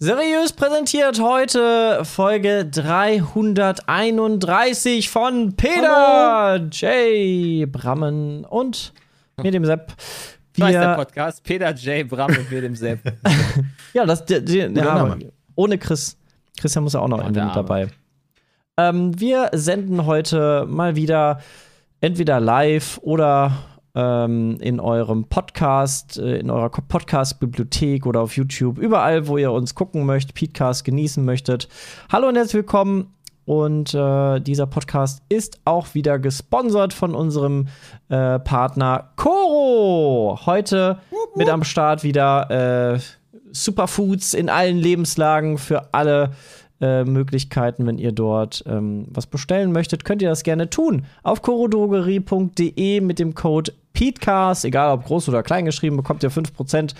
Seriös präsentiert heute Folge 331 von Peter, J. Brammen und mir, dem Sepp. Ich weiß, der Podcast. Peter J. Bram und mir dem Sepp. ja, das, der, der, ja, Name. ohne Chris. Christian muss ja auch noch der mit dabei. Ähm, wir senden heute mal wieder entweder live oder ähm, in eurem Podcast, äh, in eurer Podcast-Bibliothek oder auf YouTube, überall, wo ihr uns gucken möchtet, Podcast genießen möchtet. Hallo und herzlich willkommen. Und äh, dieser Podcast ist auch wieder gesponsert von unserem äh, Partner Coro. Heute mit am Start wieder äh, Superfoods in allen Lebenslagen für alle äh, Möglichkeiten. Wenn ihr dort ähm, was bestellen möchtet, könnt ihr das gerne tun. Auf corodrogerie.de mit dem Code PETECAST, egal ob groß oder klein geschrieben, bekommt ihr 5%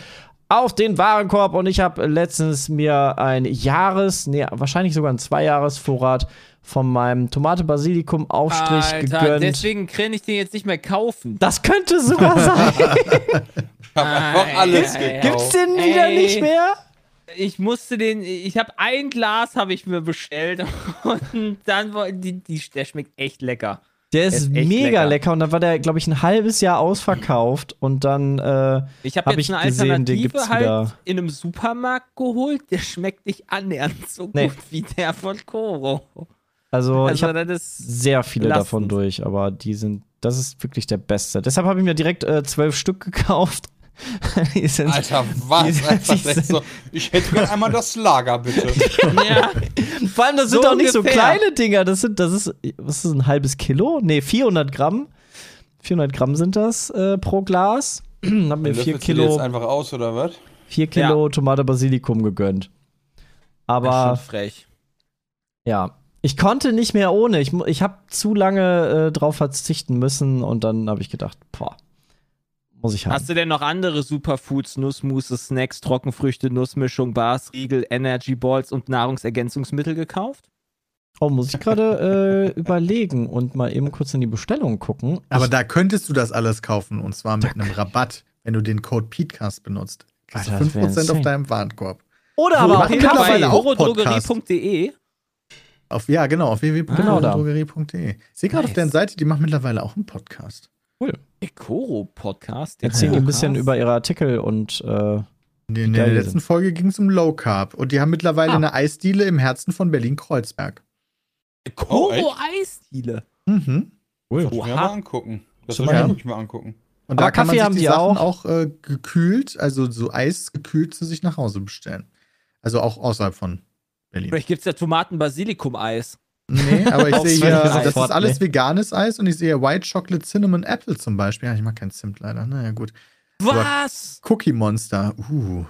auf den Warenkorb. Und ich habe letztens mir ein Jahres, nee, wahrscheinlich sogar ein Zweijahresvorrat von meinem Tomate-Basilikum-Aufstrich gegönnt. deswegen kann ich den jetzt nicht mehr kaufen. das könnte sogar sein. Einfach alles gekauft. Gibt's den wieder Ey. nicht mehr? Ich musste den, ich habe ein Glas habe ich mir bestellt und dann die, die, der schmeckt echt lecker. Der ist, ist echt mega lecker. lecker. und dann war der, glaube ich, ein halbes Jahr ausverkauft und dann äh, Ich habe Hab ich eine gesehen, den Alternative gibt's halt wieder. in einem Supermarkt geholt. Der schmeckt nicht annähernd so Nee. gut wie der von Coro. also, ich Also habe das ist sehr viele belastend. davon durch, aber die sind, das ist wirklich der beste. Deshalb habe ich mir direkt äh, zwölf Stück gekauft. sind, Alter, was? Alter, das ist so, ich hätte gern einmal das Lager, bitte. ja. vor allem, das sind so auch nicht so ungefähr. kleine Dinger. Das sind, das ist, was ist das, ein halbes Kilo? Nee, 400 Gramm. 400 Gramm sind das äh, pro Glas. hab mir Löffelst vier du die Kilo, jetzt einfach aus, oder was? vier Kilo Tomate Basilikum gegönnt. Aber schon frech. Ja, ich konnte nicht mehr ohne. Ich, ich habe zu lange äh, drauf verzichten müssen und dann habe ich gedacht, boah, muss ich haben. Hast du denn noch andere Superfoods, Nussmusse, Snacks, Trockenfrüchte, Nussmischung, Bars, Riegel, Energy Balls und Nahrungsergänzungsmittel gekauft? Oh, muss ich gerade äh, überlegen und mal eben kurz in die Bestellung gucken. Aber ich, da könntest du das alles kaufen und zwar mit einem Rabatt, wenn du den Code PETECAST benutzt. Kriegst Alter, das du wär 5% auf insane. deinem Warenkorb. oder aber auch auch Horodrogerie.de Auf, ja, genau, auf da. www.drogerie.de. Ich sehe gerade auf Nice. deren Seite, die machen mittlerweile auch einen Podcast. Ekoro Podcast. Erzählen die ein bisschen über ihre Artikel und äh, In, der- in der letzten Folge ging es um Low Carb und die haben mittlerweile Ah. eine Eisdiele im Herzen von Berlin-Kreuzberg. Koro echt? Eisdiele. Mhm. Das muss ich mir Oha. mal angucken. Das Zum muss ich mal angucken. Und Aber da kann Kaffee man haben sich die die Sachen auch? auch, äh, gekühlt, also so Eis gekühlt zu sich nach Hause bestellen. Also auch außerhalb von Berlin. Vielleicht gibt es ja Tomaten-Basilikum-Eis. Nee, aber ich sehe hier, das sofort, ist alles nee. veganes Eis und ich sehe White Chocolate Cinnamon Apple zum Beispiel. Ja, ich mag kein Zimt leider. Naja, gut. Was? Cookie Monster. Uh.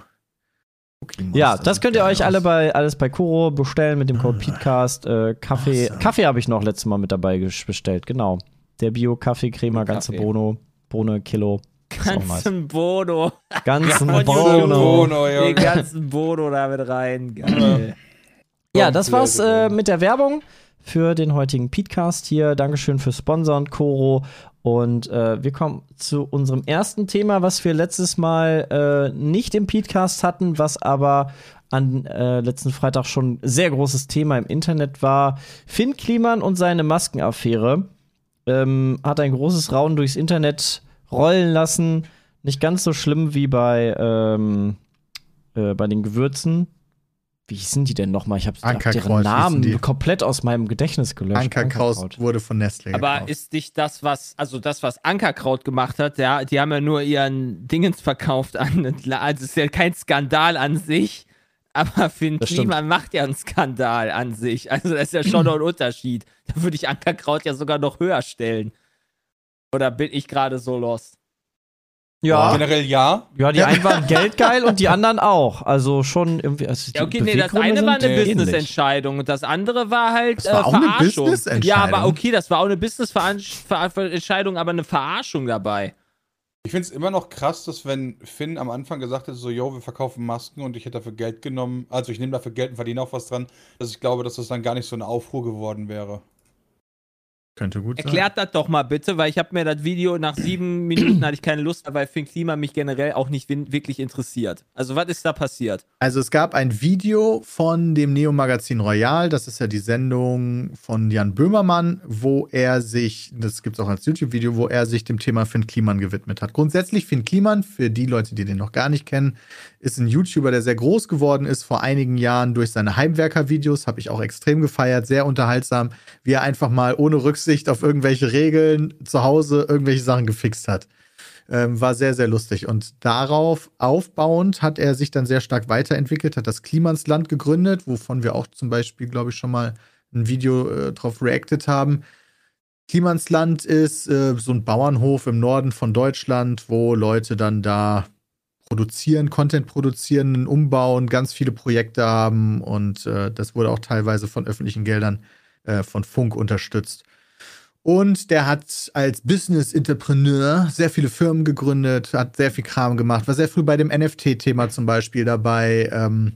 Cookie Monster ja, das könnt ihr euch alle bei alles bei Kuro bestellen mit dem Code PETECAST. Äh, Kaffee, Awesome. Kaffee habe ich noch letztes Mal mit dabei bestellt, genau. Der Bio-Kaffee-Crema, ganze. Bono, Bohne, Kilo. Ganzen Bono. Ganzen Bono. Bono, Den ganzen Bono da mit rein. Geil. Ja, das war's äh, mit der Werbung für den heutigen Podcast hier. Dankeschön fürs Sponsoren, Coro. Und äh, wir kommen zu unserem ersten Thema, was wir letztes Mal äh, nicht im Podcast hatten, was aber an äh, letzten Freitag schon ein sehr großes Thema im Internet war. Finn Kliman und seine Maskenaffäre ähm, hat ein großes Raunen durchs Internet rollen lassen. Nicht ganz so schlimm wie bei, ähm, äh, bei den Gewürzen. Wie hießen die denn nochmal? Ich habe hab Ankerkraut deren Namen komplett aus meinem Gedächtnis gelöscht. Ankerkraut wurde von Nestle Aber gekauft. ist nicht das, was, also das, was Ankerkraut gemacht hat, ja, die haben ja nur ihren Dingens verkauft an, also es ist ja kein Skandal an sich, aber Das stimmt. Kliman macht ja einen Skandal an sich. Also das ist ja schon noch ein Unterschied. Da würde ich Ankerkraut ja sogar noch höher stellen. Oder bin ich gerade so lost? Ja, Generell ja. ja, die einen waren geldgeil und die anderen auch. Also schon irgendwie. Also Ja, okay, nee, das eine war eine. Business-Entscheidung und das andere war halt Das war äh, auch eine Verarschung. Business-Entscheidung. Ja, aber okay, das war auch eine Business-Entscheidung, aber eine Verarschung dabei. Ich finde es immer noch krass, dass wenn Finn am Anfang gesagt hätte, so, yo, wir verkaufen Masken und ich hätte dafür Geld genommen, also ich nehme dafür Geld und verdiene auch was dran, dass ich glaube, dass das dann gar nicht so eine Aufruhr geworden wäre. Könnte gut sein. Erklärt das doch mal bitte, weil ich habe mir das Video nach sieben Minuten hatte ich keine Lust, mehr, weil Finn Klima mich generell auch nicht wirklich interessiert. Also was ist da passiert? Also es gab ein Video von dem Neo-Magazin Royal, das ist ja die Sendung von Jan Böhmermann, wo er sich, das gibt es auch als YouTube-Video, wo er sich dem Thema Finn Kliman gewidmet hat. Grundsätzlich Finn Kliman, für die Leute, die den noch gar nicht kennen, ist ein YouTuber, der sehr groß geworden ist vor einigen Jahren durch seine Heimwerker-Videos, habe ich auch extrem gefeiert, sehr unterhaltsam, wie er einfach mal ohne Rücksicht auf irgendwelche Regeln zu Hause irgendwelche Sachen gefixt hat. Ähm, war sehr, sehr lustig. Und darauf aufbauend hat er sich dann sehr stark weiterentwickelt, hat das Klimansland gegründet, wovon wir auch zum Beispiel, glaube ich, schon mal ein Video äh, drauf reacted haben. Klimansland ist äh, so ein Bauernhof im Norden von Deutschland, wo Leute dann da produzieren, Content produzieren, umbauen, ganz viele Projekte haben und äh, das wurde auch teilweise von öffentlichen Geldern äh, von Funk unterstützt. Und der hat als Business-Entrepreneur sehr viele Firmen gegründet, hat sehr viel Kram gemacht, war sehr früh bei dem NFT-Thema zum Beispiel dabei ähm,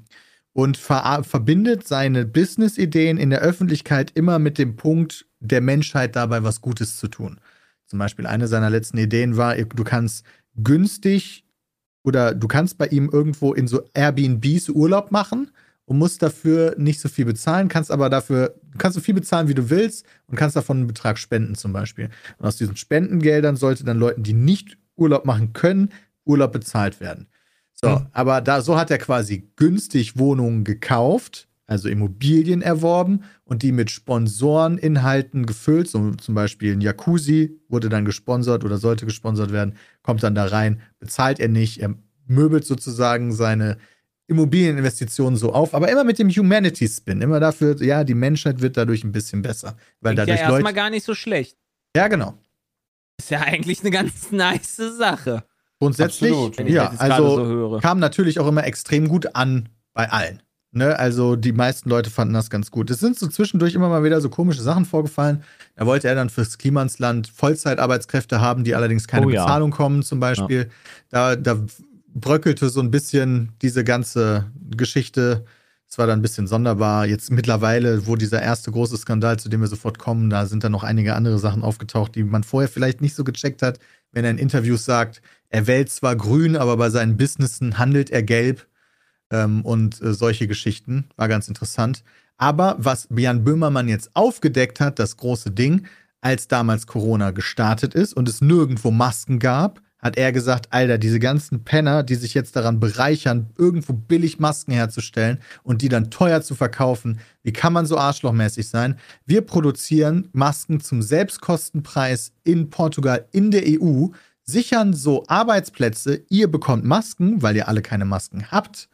und ver verbindet seine Business-Ideen in der Öffentlichkeit immer mit dem Punkt der Menschheit dabei was Gutes zu tun. Zum Beispiel eine seiner letzten Ideen war, du kannst günstig oder du kannst bei ihm irgendwo in so Airbnbs Urlaub machen und musst dafür nicht so viel bezahlen, kannst aber dafür, du kannst so viel bezahlen, wie du willst und kannst davon einen Betrag spenden zum Beispiel. Und aus diesen Spendengeldern sollte dann Leuten, die nicht Urlaub machen können, Urlaub bezahlt werden. So, Mhm. aber da, so hat er quasi günstig Wohnungen gekauft, also Immobilien erworben und die mit Sponsoreninhalten gefüllt. So zum Beispiel ein Jacuzzi wurde dann gesponsert oder sollte gesponsert werden, kommt dann da rein, bezahlt er nicht, er möbelt sozusagen seine Immobilieninvestitionen so auf, aber immer mit dem Humanity-Spin. Immer dafür, ja, die Menschheit wird dadurch ein bisschen besser. Weil Klingt ja dadurch erstmal Leute. gar nicht so schlecht. Ja, genau. Ist ja eigentlich eine ganz nice Sache. Grundsätzlich, Absolut. Wenn ich ja, also so höre. kam natürlich auch immer extrem gut an bei allen. Ne? Also die meisten Leute fanden das ganz gut. Es sind so zwischendurch immer mal wieder so komische Sachen vorgefallen. Da wollte er dann fürs Klimansland Vollzeitarbeitskräfte haben, die allerdings keine Oh ja. Bezahlung kommen, zum Beispiel. Da, da bröckelte so ein bisschen diese ganze Geschichte. Es war dann ein bisschen sonderbar. Jetzt mittlerweile, wo dieser erste große Skandal, zu dem wir sofort kommen, da sind dann noch einige andere Sachen aufgetaucht, die man vorher vielleicht nicht so gecheckt hat, wenn er in Interviews sagt, er wählt zwar grün, aber bei seinen Businessen handelt er gelb ähm, und äh, solche Geschichten. War ganz interessant. Aber was Jan Böhmermann jetzt aufgedeckt hat, das große Ding, als damals Corona gestartet ist und es nirgendwo Masken gab, hat er gesagt, Alter, diese ganzen Penner, die sich jetzt daran bereichern, irgendwo billig Masken herzustellen und die dann teuer zu verkaufen, wie kann man so arschlochmäßig sein? Wir produzieren Masken zum Selbstkostenpreis in Portugal, in der EU, sichern so Arbeitsplätze, ihr bekommt Masken, weil ihr alle keine Masken habt.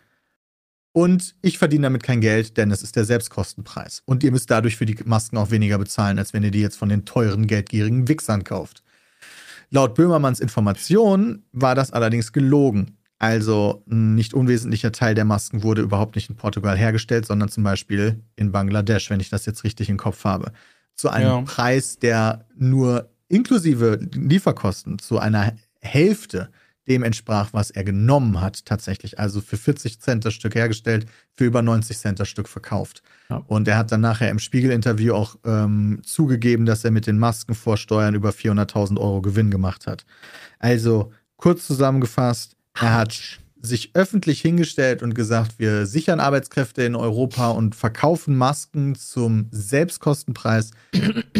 Und ich verdiene damit kein Geld, denn es ist der Selbstkostenpreis. Und ihr müsst dadurch für die Masken auch weniger bezahlen, als wenn ihr die jetzt von den teuren, geldgierigen Wichsern kauft. Laut Böhmermanns Informationen war das allerdings gelogen. Also ein nicht unwesentlicher Teil der Masken wurde überhaupt nicht in Portugal hergestellt, sondern zum Beispiel in Bangladesch, wenn ich das jetzt richtig im Kopf habe. Zu einem Ja. Preis, der nur inklusive Lieferkosten zu einer Hälfte dem entsprach, was er genommen hat, tatsächlich. Also für 40 Cent das Stück hergestellt, für über 90 Cent das Stück verkauft. Ja. Und er hat dann nachher im Spiegel-Interview auch ähm, zugegeben, dass er mit den Maskenvorsteuern über 400.000 Euro Gewinn gemacht hat. Also kurz zusammengefasst, er hat sich öffentlich hingestellt und gesagt, wir sichern Arbeitskräfte in Europa und verkaufen Masken zum Selbstkostenpreis.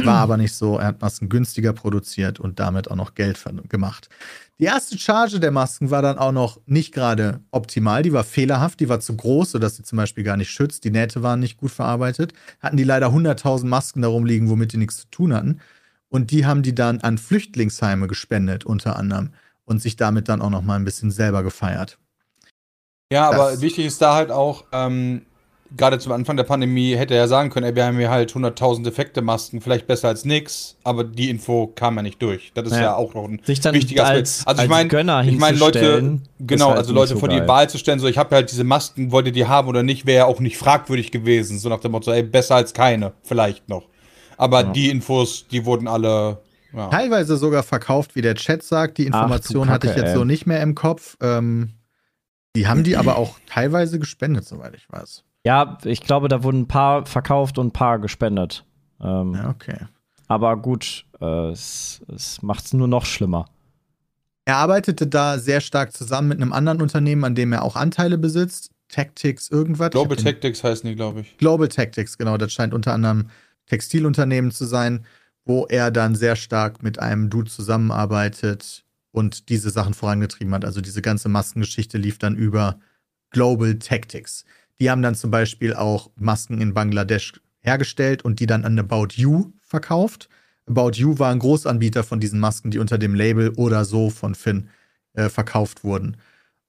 War aber nicht so. Er hat Masken günstiger produziert und damit auch noch Geld gemacht. Die erste Charge der Masken war dann auch noch nicht gerade optimal. Die war fehlerhaft, die war zu groß, sodass sie zum Beispiel gar nicht schützt. Die Nähte waren nicht gut verarbeitet. Hatten die leider 100.000 Masken darum liegen, womit die nichts zu tun hatten. Und die haben die dann an Flüchtlingsheime gespendet, unter anderem. Und sich damit dann auch noch mal ein bisschen selber gefeiert. Ja, aber wichtig ist da halt auch, ähm, gerade zum Anfang der Pandemie hätte er ja sagen können, ey, wir haben hier halt 100.000 defekte Masken, vielleicht besser als nix, aber die Info kam ja nicht durch. Das ist ja, Ja. auch noch ein Sich dann wichtiger als, Aspekt. Also ich als meine, ich meine Leute, genau, halt also Leute so vor die. Wahl zu stellen, so ich habe halt diese Masken, wollt ihr die haben oder nicht, wäre ja auch nicht fragwürdig gewesen, so nach dem Motto, ey, besser als keine, vielleicht noch. Aber die Infos, die wurden alle ja. Teilweise sogar verkauft, wie der Chat sagt. Die Information Ach, du hatte ich Kacke, jetzt ey. so nicht mehr im Kopf. Ähm, die haben die aber auch teilweise gespendet, soweit ich weiß. Ja, ich glaube, da wurden ein paar verkauft und ein paar gespendet. Ähm, Ja, okay. Aber gut, äh, es, es macht es nur noch schlimmer. Er arbeitete da sehr stark zusammen mit einem anderen Unternehmen, an dem er auch Anteile besitzt. Tactics, irgendwas. Global den- Tactics heißen die, glaube ich. Global Tactics, genau. Das scheint unter anderem Textilunternehmen zu sein, wo er dann sehr stark mit einem Dude zusammenarbeitet und diese Sachen vorangetrieben hat. Also diese ganze Maskengeschichte lief dann über Global Tactics. Die haben dann zum Beispiel auch Masken in Bangladesch hergestellt und die dann an About You verkauft. About You war ein Großanbieter von diesen Masken, die unter dem Label oder so von Finn äh, verkauft wurden.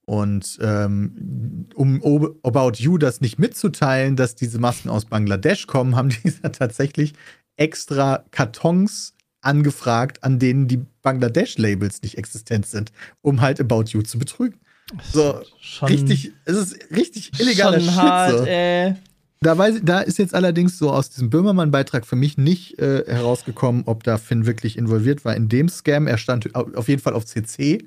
Und ähm, um About You das nicht mitzuteilen, dass diese Masken aus Bangladesch kommen, haben die tatsächlich extra Kartons angefragt, an denen die Bangladesch-Labels nicht existent sind, um halt About You zu betrügen. So, Schon, richtig, es ist richtig illegaler schon Shit. so. ey. Da, weiß, da ist jetzt allerdings so aus diesem Böhmermann-Beitrag für mich nicht äh, herausgekommen, ob da Finn wirklich involviert war in dem Scam. Er stand au- auf jeden Fall auf CC.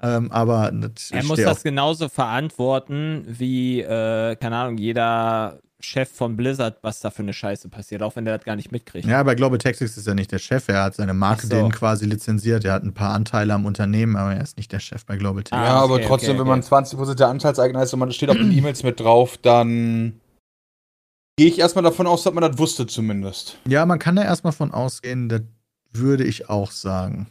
Ähm, aber Er muss das genauso verantworten wie, äh, keine Ahnung, jeder Chef von Blizzard, was da für eine Scheiße passiert, auch wenn der das gar nicht mitkriegt. Ja, bei Global Tactics ist er nicht der Chef. Er hat seine Marke so. denen quasi lizenziert. Er hat ein paar Anteile am Unternehmen, aber er ist nicht der Chef bei Global Tactics. Ah, ja, aber okay, trotzdem, okay, wenn man 20% der Anteilseigner ist und man steht auf den E-Mails mit drauf, dann gehe ich erstmal davon aus, dass man das wusste zumindest. Ja, man kann da erstmal von ausgehen, das würde ich auch sagen.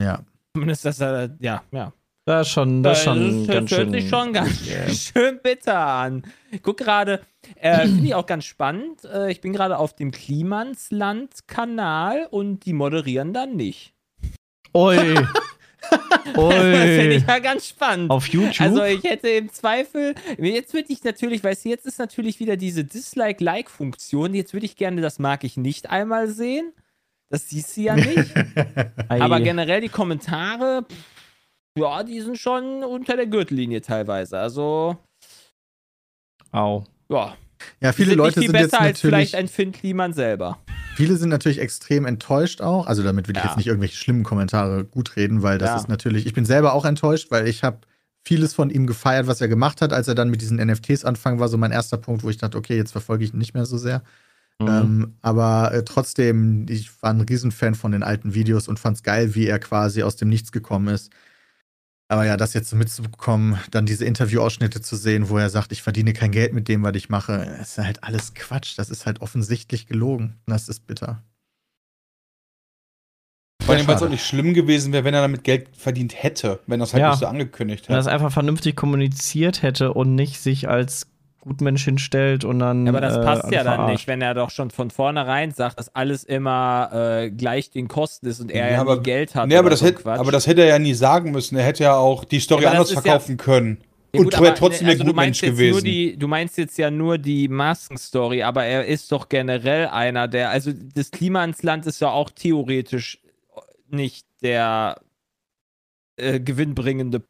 Ja. Zumindest, dass er, ja, ja. Das ist schon, das ist schon das ganz hört schön. sich schon ganz Yeah. schön bitter an. Ich guck gerade, äh, finde ich auch ganz spannend. Äh, ich bin gerade auf dem Klimansland-Kanal und die moderieren dann nicht. Ui. Das finde Ui. ich ja ganz spannend. Auf YouTube? Also ich hätte im Zweifel, jetzt würde ich natürlich, weißt du, jetzt ist natürlich wieder diese Dislike-Like-Funktion. Jetzt würde ich gerne, das mag ich nicht einmal sehen. Das siehst du ja nicht. Aber generell die Kommentare, pff, ja, die sind schon unter der Gürtellinie teilweise. Also, Au. ja. Ja, viele sind Leute nicht viel sind jetzt besser als vielleicht ein Finn Kliman selber. viele sind natürlich extrem enttäuscht auch. Also damit will ich Ja. jetzt nicht irgendwelche schlimmen Kommentare gut reden, weil das Ja. ist natürlich, ich bin selber auch enttäuscht, weil ich habe vieles von ihm gefeiert, was er gemacht hat, als er dann mit diesen NFTs anfangen, war so mein erster Punkt, wo ich dachte, okay, jetzt verfolge ich ihn nicht mehr so sehr. Mhm. Ähm, aber äh, trotzdem, ich war ein Riesenfan von den alten Videos und fand's geil, wie er quasi aus dem Nichts gekommen ist. Aber ja, das jetzt so mitzubekommen, dann diese Interviewausschnitte zu sehen, wo er sagt, ich verdiene kein Geld mit dem, was ich mache, das ist halt alles Quatsch. Das ist halt offensichtlich gelogen. Das ist bitter. Vor allem, weil es auch nicht schlimm gewesen wäre, wenn er damit Geld verdient hätte, wenn er es halt Ja. nicht so angekündigt Wenn er das einfach vernünftig kommuniziert hätte und nicht sich als Gutmensch hinstellt und dann. Ja, aber das äh, passt ja dann verarscht. nicht, wenn er doch schon von vornherein sagt, dass alles immer äh, gleich den Kosten ist und er Ja, ja, aber- nie Geld hat. Nee, aber das, so hätte, aber das hätte er ja nie sagen müssen. Er hätte ja auch die Story Ja, anders ja- verkaufen können. Ja, und gut, wäre aber, trotzdem also der du Gutmensch meinst jetzt Nur gewesen. die, du meinst jetzt ja nur die Maskenstory, aber er ist doch generell einer, der, also das Klima ins Land ist ja auch theoretisch nicht der äh, gewinnbringende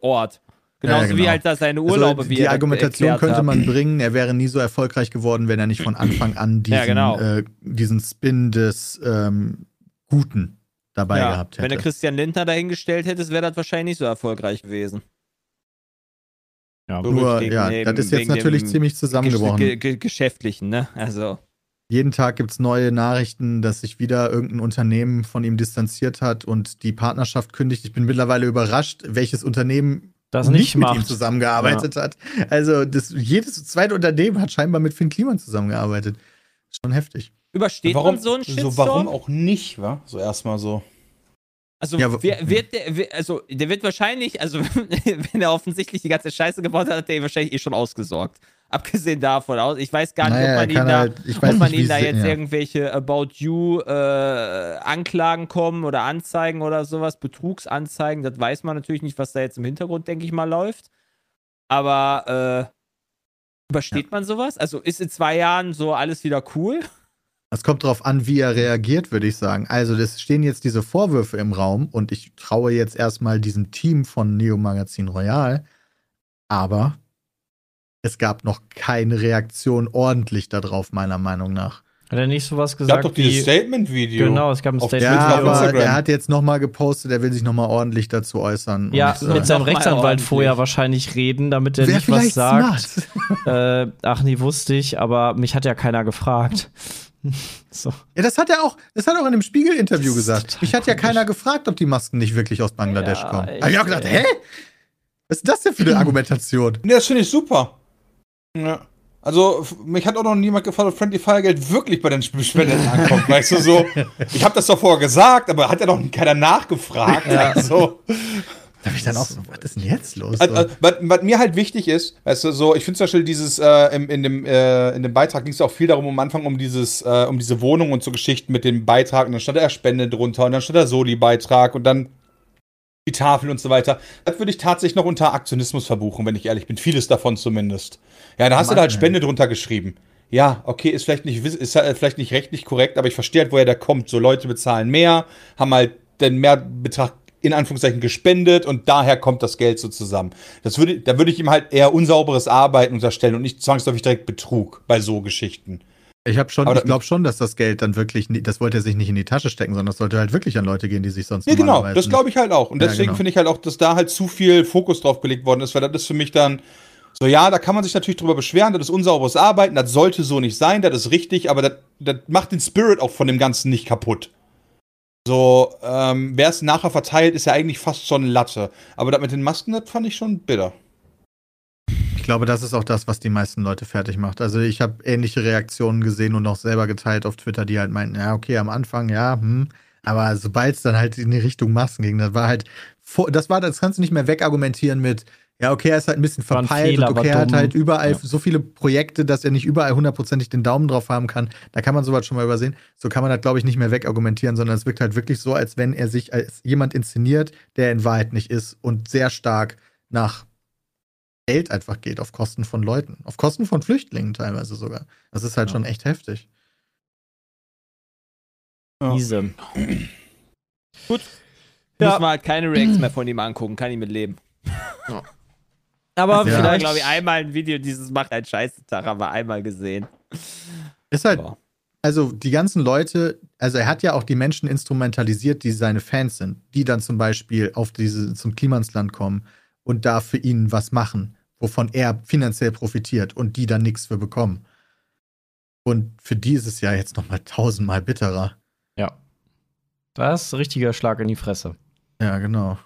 Ort. Genauso Ja, ja, wie genau. halt da seine Urlaube, also, wie die er Argumentation könnte hat. man bringen, er wäre nie so erfolgreich geworden, wenn er nicht von Anfang an diesen, Ja, genau. äh, diesen Spin des ähm, Guten dabei ja, gehabt wenn hätte. du Christian Lindner dahingestellt hättest, wäre das wahrscheinlich nicht so erfolgreich gewesen. Ja, Nur, ja, dem- das ist jetzt natürlich ziemlich zusammengebrochen. Ge ge geschäftlichen, ne? Also. Jeden Tag gibt es neue Nachrichten, dass sich wieder irgendein Unternehmen von ihm distanziert hat und die Partnerschaft kündigt. Ich bin mittlerweile überrascht, welches Unternehmen das nicht, nicht mit ihm macht. zusammengearbeitet hat. Also das, jedes zweite Unternehmen hat scheinbar mit Finn Kliman zusammengearbeitet. Schon heftig. Übersteht warum, man so einen Shitstorm? so, warum auch nicht, wa? So erstmal so. Also, Ja, wer, wird der, also der wird wahrscheinlich, also wenn er offensichtlich die ganze Scheiße gebaut hat, hat der ihn wahrscheinlich eh schon ausgesorgt. Abgesehen davon aus, ich weiß gar nicht, Naja, ob man ihn da, halt- ob man nicht, ihn da jetzt ja. irgendwelche About You äh, Anklagen kommen oder Anzeigen oder sowas, Betrugsanzeigen, das weiß man natürlich nicht, was da jetzt im Hintergrund, denke ich mal, läuft. Aber Übersteht man sowas? Also ist in zwei Jahren so alles wieder cool? Es kommt darauf an, wie er reagiert, würde ich sagen. Also, es stehen jetzt diese Vorwürfe im Raum und ich traue jetzt erstmal diesem Team von Neo Magazin Royal. Aber es gab noch keine Reaktion ordentlich darauf, meiner Meinung nach. Hat er nicht sowas Es gesagt? gab doch dieses Statement-Video. Genau, es gab ein Auf Statement. Ja, aber Instagram. er hat jetzt nochmal gepostet, er will sich nochmal ordentlich dazu äußern. Und, Ja, äh, mit seinem Nochmal Rechtsanwalt vorher wahrscheinlich reden, damit er nicht was sagt. Äh, ach nee, wusste ich, aber mich hat ja keiner gefragt. so. Ja, das hat er auch, das hat er auch in dem Spiegel-Interview gesagt. Mich hat ja komisch. keiner gefragt, ob die Masken nicht wirklich aus Bangladesch Ja, kommen. Hab ich auch gedacht, ey. hä? Was ist das denn für eine Argumentation? Nee, das finde ich super. Ja. Also, mich hat auch noch niemand gefragt, ob Friendly Fire Geld wirklich bei den Sp- Spenden ankommt. weißt du, so. Ich habe das doch vorher gesagt, aber hat ja noch keiner nachgefragt. Also, Da hab ich dann auch so, was ist denn jetzt los? Also, also, was, was mir halt wichtig ist, weißt du, so, ich finde zum Beispiel dieses, äh, im, in, dem, äh, in dem Beitrag ging es auch viel darum, am Anfang um dieses, äh, um diese Wohnung und so Geschichten mit dem Beitrag und dann stand da Spende drunter und dann stand da Soli-Beitrag und dann die Tafel und so weiter. Das würde ich tatsächlich noch unter Aktionismus verbuchen, wenn ich ehrlich bin. Vieles davon zumindest. Ja, da hast du da halt. Spende drunter geschrieben. Ja, okay, ist vielleicht nicht, ist halt vielleicht nicht rechtlich korrekt, aber ich verstehe halt, woher der kommt. So Leute bezahlen mehr, haben halt den Mehrbetrag in Anführungszeichen gespendet und daher kommt das Geld so zusammen. Das würde, da würde ich ihm halt eher unsauberes Arbeiten unterstellen und nicht zwangsläufig direkt Betrug bei so Geschichten. Ich habe schon, aber ich glaube schon, dass das Geld dann wirklich, das wollte er sich nicht in die Tasche stecken, sondern das sollte halt wirklich an Leute gehen, die sich sonst Nee, genau, das glaube ich halt auch. Und Ja, deswegen genau. finde ich halt auch, dass da halt zu viel Fokus drauf gelegt worden ist, weil das ist für mich dann so, ja, da kann man sich natürlich drüber beschweren, das ist unsauberes Arbeiten, das sollte so nicht sein, das ist richtig, aber das, das macht den Spirit auch von dem Ganzen nicht kaputt. So, ähm, wer es nachher verteilt, ist ja eigentlich fast schon Latte. Aber das mit den Masken, das fand ich schon bitter. Ich glaube, das ist auch das, was die meisten Leute fertig macht. Also ich habe ähnliche Reaktionen gesehen und auch selber geteilt auf Twitter, die halt meinten, ja, okay, am Anfang, ja, hm. Aber sobald es dann halt in die Richtung Masken ging, das war halt, das war, das kannst du nicht mehr wegargumentieren mit, ja, okay, er ist halt ein bisschen verpeilt Fehler, und okay, er hat halt überall Ja. so viele Projekte, dass er nicht überall hundertprozentig den Daumen drauf haben kann. Da kann man sowas schon mal übersehen. So kann man das, glaube ich, nicht mehr wegargumentieren, sondern es wirkt halt wirklich so, als wenn er sich als jemand inszeniert, der in Wahrheit nicht ist und sehr stark nach Geld einfach geht, auf Kosten von Leuten. Auf Kosten von Flüchtlingen teilweise sogar. Das ist halt Ja. schon echt heftig. Ja. Diese. Gut. Ja. Müssen wir halt keine Reacts mehr von ihm angucken, kann ich mit leben. Aber Ja. Ich habe, vielleicht. glaube ich, einmal ein Video dieses macht einen scheiße Tag, haben wir einmal gesehen. Ist halt, Aber also die ganzen Leute, also er hat ja auch die Menschen instrumentalisiert, die seine Fans sind, die dann zum Beispiel auf diese, zum Klimansland kommen und da für ihn was machen, wovon er finanziell profitiert und die dann nichts für bekommen. Und für die ist es ja jetzt nochmal tausendmal bitterer. Ja. Das ist ein richtiger Schlag in die Fresse. Ja, genau.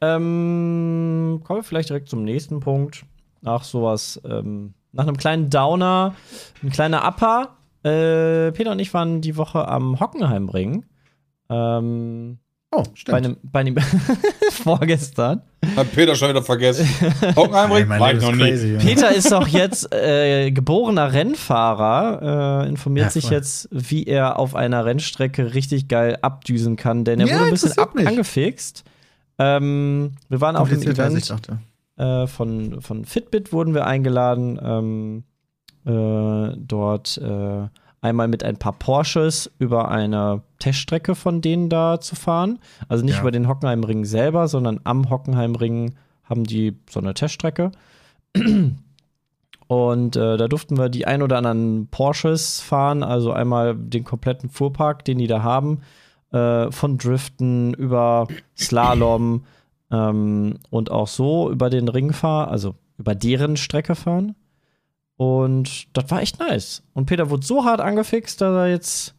Ähm, kommen wir vielleicht direkt zum nächsten Punkt. Nach sowas, ähm, nach einem kleinen Downer, ein kleiner Upper. Äh, Peter und ich waren die Woche am Hockenheimring. Ähm, Oh, bei stimmt. einem, bei einem vorgestern. Hat Peter schon wieder vergessen. Hockenheimring? Ey, mein War Leben ich noch ist nie. crazy, ja. Peter ist doch jetzt äh, geborener Rennfahrer, äh, informiert Ja, sich jetzt, wie er auf einer Rennstrecke richtig geil abdüsen kann, denn er Ja, wurde ein bisschen ab mich. angefixt. Ähm, wir waren auf dem Event dachte. äh, von, von Fitbit wurden wir eingeladen, ähm, äh, dort äh, einmal mit ein paar Porsches über eine Teststrecke von denen da zu fahren. Also nicht Ja. über den Hockenheimring selber, sondern am Hockenheimring haben die so eine Teststrecke. Und äh, da durften wir die ein oder anderen Porsches fahren, also einmal den kompletten Fuhrpark, den die da haben, äh, von Driften über Slalom ähm, und auch so über den Ring fahren, also über deren Strecke fahren. Und das war echt nice. Und Peter wurde so hart angefixt, dass er jetzt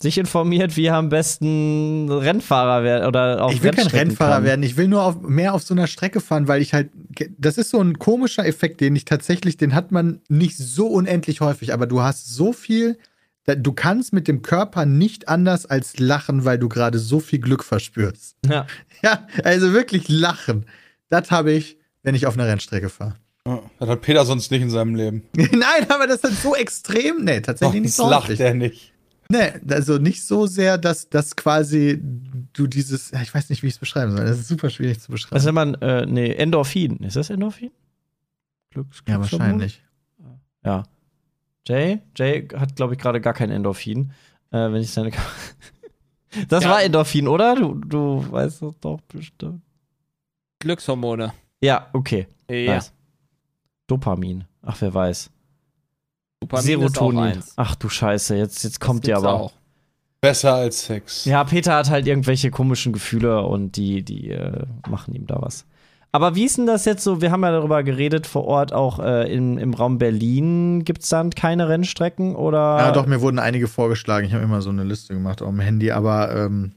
sich informiert, wie er am besten Rennfahrer werden oder auch Ich will kein Rennfahrer kann. werden. Ich will nur auf, mehr auf so einer Strecke fahren, weil ich halt. Das ist so ein komischer Effekt, den ich tatsächlich, den hat man nicht so unendlich häufig, aber du hast so viel. Du kannst mit dem Körper nicht anders als lachen, weil du gerade so viel Glück verspürst. Ja. Ja, also wirklich lachen. Das habe ich, wenn ich auf einer Rennstrecke fahre. Ja, Das hat Peter sonst nicht in seinem Leben. Nein, aber das ist so extrem. Nee, tatsächlich nicht Sonst so lacht häufig. er nicht. Nee, also nicht so sehr, dass, dass quasi du dieses, ja, ich weiß nicht, wie ich es beschreiben soll. Das ist super schwierig zu beschreiben. Was nennt man, äh, nee, Endorphin. Ist das Endorphin? Glücks Ja, Glückshormon? wahrscheinlich. Ja. Jay? Jay hat, glaube ich, gerade gar kein Endorphin. Äh, wenn ich seine. das Ja. war Endorphin, oder? Du, du weißt das doch bestimmt. Glückshormone. Ja, okay. Ja. Nice. Dopamin. Ach, wer weiß. Dopamin ist auch Serotonin. eins. Ach du Scheiße, jetzt, jetzt kommt gibt's aber. Auch. Besser als Sex. Ja, Peter hat halt irgendwelche komischen Gefühle und die, die äh, machen ihm da was. Aber wie ist denn das jetzt so? Wir haben ja darüber geredet vor Ort, auch äh, im, im Raum Berlin gibt es dann keine Rennstrecken oder? Ja, doch, mir wurden einige vorgeschlagen. Ich habe immer so eine Liste gemacht auf dem Handy, aber ähm,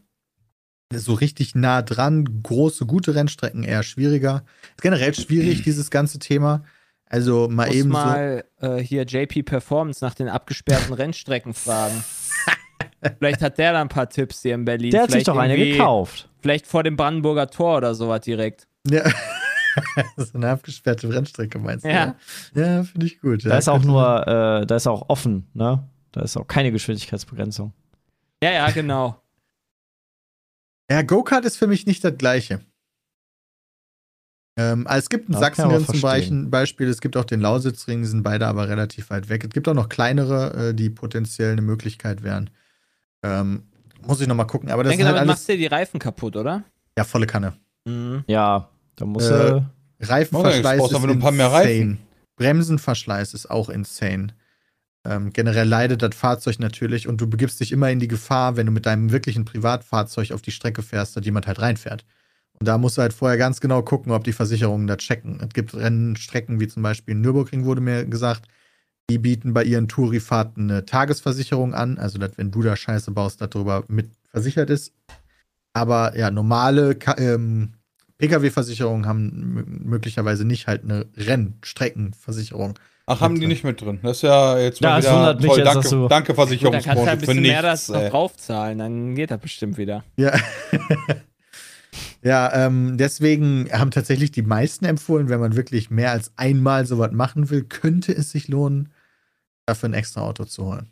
so richtig nah dran, große, gute Rennstrecken eher schwieriger. Ist generell schwierig, dieses ganze Thema. Also mal Muss eben mal äh, hier JP Performance nach den abgesperrten Rennstrecken fragen. Vielleicht hat der da ein paar Tipps hier in Berlin. Der hat sich Vielleicht doch eine gekauft. Vielleicht vor dem Brandenburger Tor oder sowas direkt. so. Ja. so eine abgesperrte Rennstrecke meinst du? Ja. Ja, finde ich gut. Da ja, ist auch nur, äh, da ist auch offen, ne? Da ist auch keine Geschwindigkeitsbegrenzung. Ja, ja, genau. Ja, Go-Kart ist für mich nicht das Gleiche. Ähm, also es gibt einen Sachsenring zum. Beispiel, Beispiel, es gibt auch den Lausitzring, die sind beide aber relativ weit weg. Es gibt auch noch kleinere, äh, die potenziell eine Möglichkeit wären. Ähm, muss ich noch mal gucken, aber das Ich denke, ist halt damit alles machst du dir die Reifen kaputt, oder? ja volle Kanne. Mhm. Ja, da muss Äh, Reifenverschleiß ist einfach nur ein paar mehr insane. Reifen. Bremsenverschleiß ist auch insane. Ähm, generell leidet das Fahrzeug natürlich und du begibst dich immer in die Gefahr, wenn du mit deinem wirklichen Privatfahrzeug auf die Strecke fährst, dass jemand halt reinfährt. Und da musst du halt vorher ganz genau gucken, ob die Versicherungen da checken. Es gibt Rennstrecken wie zum Beispiel Nürburgring, wurde mir gesagt, die bieten bei ihren Tourifahrten eine Tagesversicherung an, also dass wenn du da Scheiße baust, darüber mit versichert ist. Aber ja, normale ähm, Pkw-Versicherungen haben möglicherweise nicht halt eine Rennstreckenversicherung. Ach, haben die nicht mit drin? Das ist ja jetzt Ja, mal es wieder mich toll. jetzt, danke, du- danke Gut, dann kannst du Versicherungsbranche ein bisschen mehr das noch ey. draufzahlen, dann geht das bestimmt wieder. Ja. ja, ähm, deswegen haben tatsächlich die meisten empfohlen, wenn man wirklich mehr als einmal sowas machen will, könnte es sich lohnen, dafür ein extra Auto zu holen.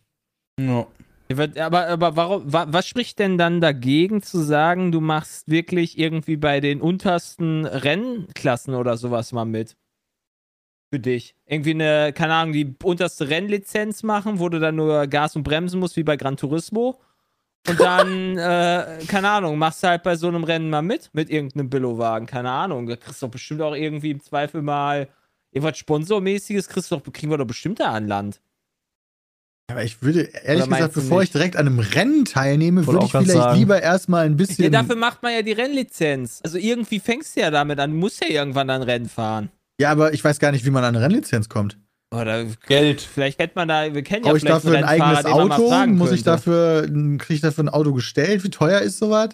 Ja. Aber, aber warum, wa, was spricht denn dann dagegen zu sagen, du machst wirklich irgendwie bei den untersten Rennklassen oder sowas mal mit? Für dich. Irgendwie eine, keine Ahnung, die unterste Rennlizenz machen, wo du dann nur Gas und Bremsen musst, wie bei Gran Turismo. Und dann, äh, keine Ahnung, machst du halt bei so einem Rennen mal mit, mit irgendeinem Billowagen, keine Ahnung. Da kriegst du doch bestimmt auch irgendwie im Zweifel mal irgendwas Sponsormäßiges, kriegst du doch, kriegen wir doch bestimmt da an Land. Aber ich würde, ehrlich Oder gesagt, bevor ich direkt an einem Rennen teilnehme, würde ich vielleicht sagen. lieber erstmal ein Ja, bisschen. dafür macht man ja die Rennlizenz. Also irgendwie fängst du ja damit an. Du musst ja irgendwann dann Rennen fahren. ja, aber ich weiß gar nicht, wie man an eine Rennlizenz kommt. Oder Geld. vielleicht kennt man da, wir kennen ja Brauche ich dafür ein eigenes mal Auto? Muss ich dafür, kriege ich dafür ein Auto gestellt? Wie teuer ist sowas?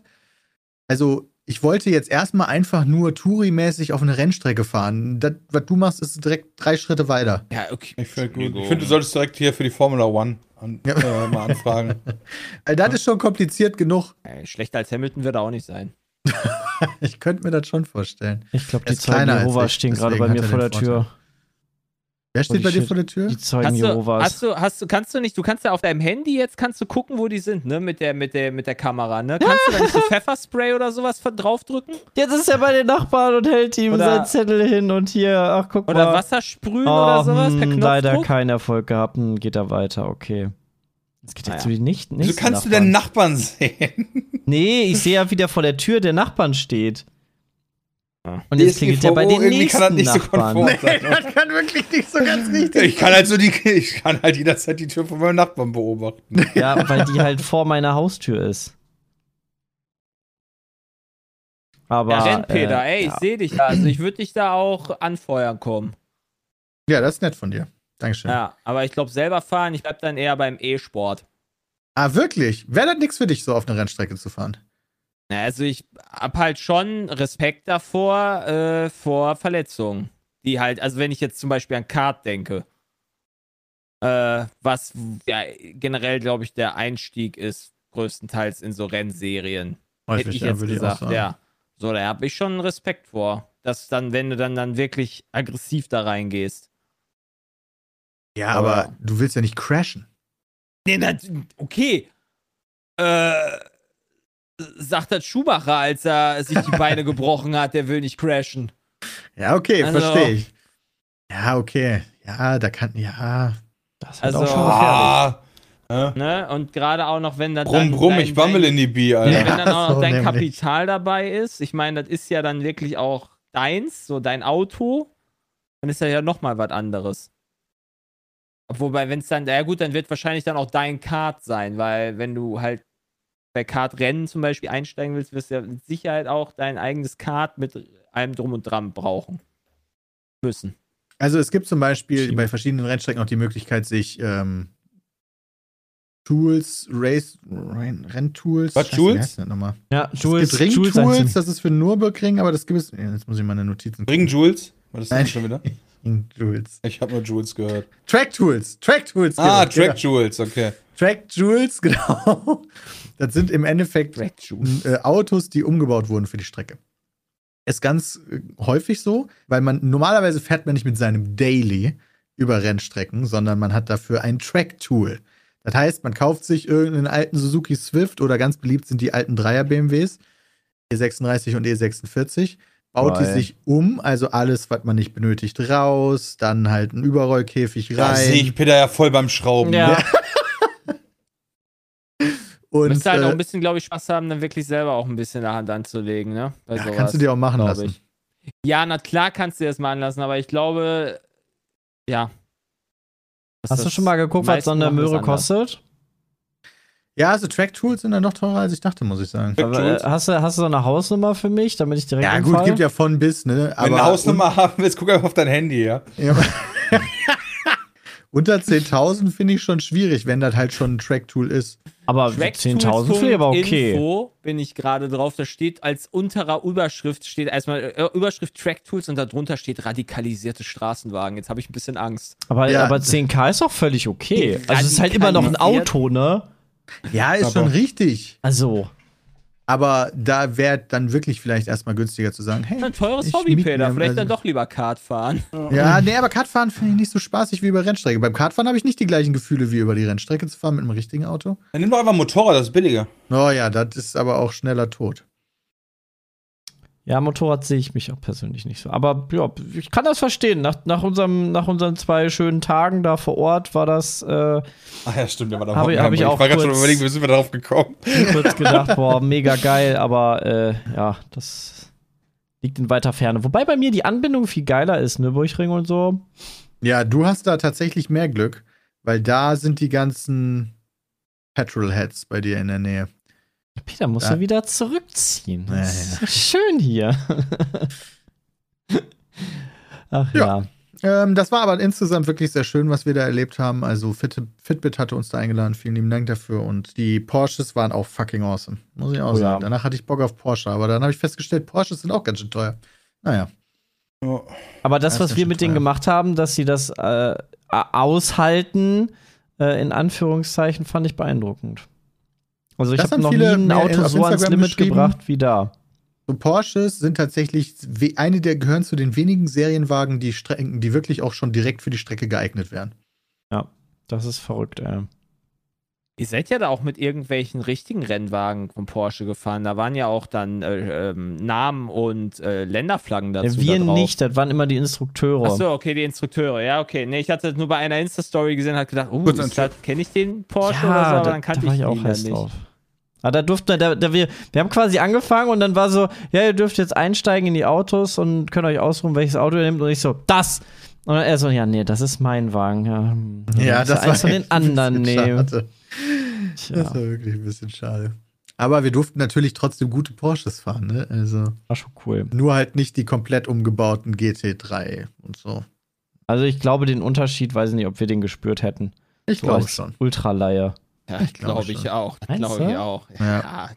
Also, ich wollte jetzt erstmal einfach nur Touri-mäßig auf eine Rennstrecke fahren. Das, was du machst, ist direkt drei Schritte weiter. Ja, okay. Ich finde, find, du solltest direkt hier für die Formula One an, Ja. äh, mal anfragen. Das ist schon kompliziert genug. Schlechter als Hamilton wird er auch nicht sein. Ich könnte mir das schon vorstellen. ich glaube, die Zeugen Jehovas stehen gerade bei mir vor der Tür. Wer steht bei dir vor der Tür? Die Zeugen Hast du, Jehovas. hast du, hast du, kannst du nicht, du kannst ja auf deinem Handy jetzt kannst du gucken, wo die sind, ne, mit der, mit der, mit der Kamera, ne? Kannst du da nicht so Pfefferspray oder sowas draufdrücken? Jetzt ist er bei den Nachbarn und hält ihm Oder- seinen Zettel hin und hier, ach guck Oder mal. Wasser sprühen oh, oder sowas per hm, Knopfdruck? leider keinen Erfolg gehabt. Hm, geht er weiter, okay. Jetzt geht er Naja. zu den nicht, Wieso nächsten kannst du Nachbarn. denn Nachbarn sehen? Nee, ich sehe ja, wie der vor der Tür der Nachbarn steht. Und jetzt klingelt er bei den nächsten kann nicht so Nachbarn. konform sein. das kann wirklich nicht so ganz richtig Ich kann halt so die, ich kann halt jederzeit die Tür von meinem Nachbarn beobachten. Ja, weil die halt vor meiner Haustür ist. Aber. Ja, renn, Peter, äh, ey, ich ja. sehe dich da. Also ich würde dich da auch anfeuern kommen. Ja, das ist nett von dir. Dankeschön. Ja, aber ich glaube, selber fahren, ich bleib dann eher beim E-Sport. Ah, wirklich? Wäre das nichts für dich, so auf eine Rennstrecke zu fahren? Ja, also ich hab halt schon Respekt davor, äh, vor Verletzungen. Die halt, also wenn ich jetzt zum Beispiel an Kart denke, äh, was ja generell, glaube ich, der Einstieg ist, größtenteils in so Rennserien. Hätte ich jetzt würde ich auch gesagt, sagen. ja. So, da habe ich schon Respekt vor. Dass dann, wenn du dann, dann wirklich aggressiv da reingehst. Ja, Aber- aber du willst ja nicht crashen. Nee, na, okay. Äh, sagt das Schumacher, als er sich die Beine gebrochen hat, der will nicht crashen. Ja, okay, Also- verstehe ich. Ja, okay. Ja, da kann, ja. Das ist Also- auch schon gefährlich. Ah, ja. Ne? Und gerade auch noch, wenn da Brumm, dann brumm, dein- ich wammel in die Bi, Ja, Alter. wenn dann auch noch so dein nämlich. Kapital dabei ist, ich meine, das ist ja dann wirklich auch deins, so dein Auto, dann ist das ja nochmal was anderes. Wobei, wenn es dann, ja gut, dann wird wahrscheinlich dann auch dein Kart sein, weil wenn du halt bei Kartrennen zum Beispiel einsteigen willst, wirst du ja mit Sicherheit auch dein eigenes Kart mit allem drum und dran brauchen müssen. Also es gibt zum Beispiel Schiebe. bei verschiedenen Rennstrecken auch die Möglichkeit, sich ähm, Tools, Race, Renn- Renntools. Was, Tools? wie heißt das nochmal? Ja, Es Jules, gibt Jules Ringtools, das ist für Nürburgring, aber das gibt es. Jetzt muss ich meine Notizen. Ring Jules? Was ist Nein. das schon wieder? Ringtools. Ich habe nur Jules gehört. Track Tools. Track Tools. Ah, genau. Track Jules, okay. Track Tools, genau. Das sind im Endeffekt äh, Autos, die umgebaut wurden für die Strecke. Ist ganz äh, häufig so, weil man normalerweise fährt man nicht mit seinem Daily über Rennstrecken, sondern man hat dafür ein Track-Tool. Das heißt, man kauft sich irgendeinen alten Suzuki Swift oder ganz beliebt sind die alten Dreier BMWs, E36 und E46, baut die Geil. sich um, also alles, was man nicht benötigt, raus, dann halt einen Überrollkäfig Da sehe ich rein. Peter ja voll beim Schrauben. Ja. Und Müsste halt auch äh, ein bisschen, glaube ich, Spaß haben, dann wirklich selber auch ein bisschen in der Hand anzulegen, ne? Bei ja, sowas, kannst du dir auch machen lassen. ich. Ja, na klar kannst du dir das mal anlassen, aber ich glaube, ja. Hast du schon mal geguckt, was so eine machen Möhre kostet? Ja, also Track-Tools sind dann noch teurer, als ich dachte, muss ich sagen. Track Aber, äh, hast, du, hast du so eine Hausnummer für mich, damit ich direkt Ja, gut, gibt ja von bis, ne? Wenn du eine Hausnummer haben willst, guck einfach auf dein Handy, ja. Ja. Unter 10.000 finde ich schon schwierig, wenn das halt schon ein Track-Tool ist. Aber Tracktools 10.000 finde ich aber okay. Info bin ich gerade drauf. Da steht als unterer Überschrift steht erstmal äh, Überschrift Tracktools und darunter steht radikalisierte Straßenwagen. Jetzt habe ich ein bisschen Angst. Aber, Ja. aber 10k ist doch völlig okay. Also es ist halt immer noch ein. Auto, ne? Ja, ist Aber- schon richtig. Also, Aber da wäre dann wirklich vielleicht erstmal günstiger zu sagen, hey. Ein teures Hobby, Peter. mir- Vielleicht dann also- doch lieber Kart fahren. Ja, nee, aber Kartfahren finde ich nicht so spaßig wie über Rennstrecke. Beim Kartfahren habe ich nicht die gleichen Gefühle wie über die Rennstrecke zu fahren mit einem richtigen Auto. Dann nimm doch einfach ein Motorrad, das ist billiger. Oh ja, das ist aber auch schneller tot. Ja, Motorrad sehe ich mich auch persönlich nicht so. Aber ja, ich kann das verstehen. Nach, nach, unserem, nach unseren zwei schönen Tagen da vor Ort war das äh, Ach ja, stimmt, der war da Hab ich- hab ich auch war gerade schon kurz- überlegen, wie sind wir darauf gekommen? kurz gedacht, boah, mega geil, aber äh, ja, das liegt in weiter Ferne. Wobei bei mir die Anbindung viel geiler ist, Nürburgring und so. Ja, du hast da tatsächlich mehr Glück, weil da sind die ganzen Petrolheads bei dir in der Nähe. Peter muss Ja. wieder zurückziehen. Ja, Das ist so schön hier. Ach ja. Ja. Ähm, das war aber insgesamt wirklich sehr schön, was wir da erlebt haben. Also Fit Fitbit hatte uns da eingeladen. Vielen lieben Dank dafür. Und die Porsches waren auch fucking awesome. Muss ich auch Oh sagen. ja. Danach hatte ich Bock auf Porsche, aber dann habe ich festgestellt, Porsches sind auch ganz schön teuer. Naja. Aber das, Das was wir mit denen gemacht haben, dass sie das äh, aushalten, äh, in Anführungszeichen, fand ich beeindruckend. Also ich Das habe haben noch nie viele ein Auto auf so ans Instagram Limit gebracht wie da. So Porsches sind tatsächlich eine der gehören zu den wenigen Serienwagen, die Strecken, die wirklich auch schon direkt für die Strecke geeignet wären. Das ist verrückt, ey. Ihr seid ja da auch mit irgendwelchen richtigen Rennwagen von Porsche gefahren. Da waren ja auch dann äh, ähm, Namen und äh, Länderflaggen dazu. Ja, wir da drauf. nicht, das waren immer die Instrukteure. Achso, okay, die Instrukteure. Ja, okay. Nee, ich hatte das nur bei einer Insta-Story gesehen und hat gedacht, uh, ist das- kenne ich den Porsche ja, oder so, aber da, dann kannte da war ich ich auch ihn nicht. drauf. Ah, da durften da, da wir, wir haben quasi angefangen und dann war so, ja, ihr dürft jetzt einsteigen in die Autos und könnt euch ausruhen, welches Auto ihr nehmt. Und ich so, das! Und er so, ja, nee, das ist mein Wagen. Ja, hm, dann musst du eins von den anderen nehmen. Das war wirklich ein bisschen schade. Aber wir durften natürlich trotzdem gute Porsches fahren, ne? Also war schon cool. nur halt nicht die komplett umgebauten GT3 und so. Also ich glaube, den Unterschied, weiß ich nicht, ob wir den gespürt hätten. Ich So glaube schon. Ja. Ich glaube glaube ich auch. Glaube ich auch. Ja. Ja.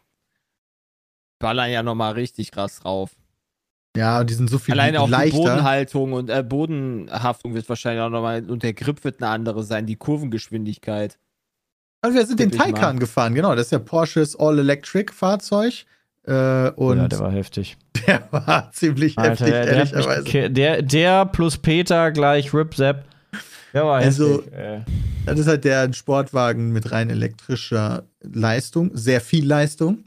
Ballern ja nochmal richtig krass drauf. Ja, und die sind so viel Alleine auch die. Bodenhaltung und äh, Bodenhaftung wird wahrscheinlich auch nochmal, und der Grip wird eine andere sein, die Kurvengeschwindigkeit. Und wir sind den. Taycan gefahren, genau. Das ist ja Porsches All-Electric-Fahrzeug. Äh, und ja, der war heftig. der war ziemlich Alter, heftig, der, der, ehrlicherweise. der, der plus Peter gleich Rip Zap. Der war Also, heftig. ey. Das ist halt der Sportwagen mit rein elektrischer Leistung, sehr viel Leistung.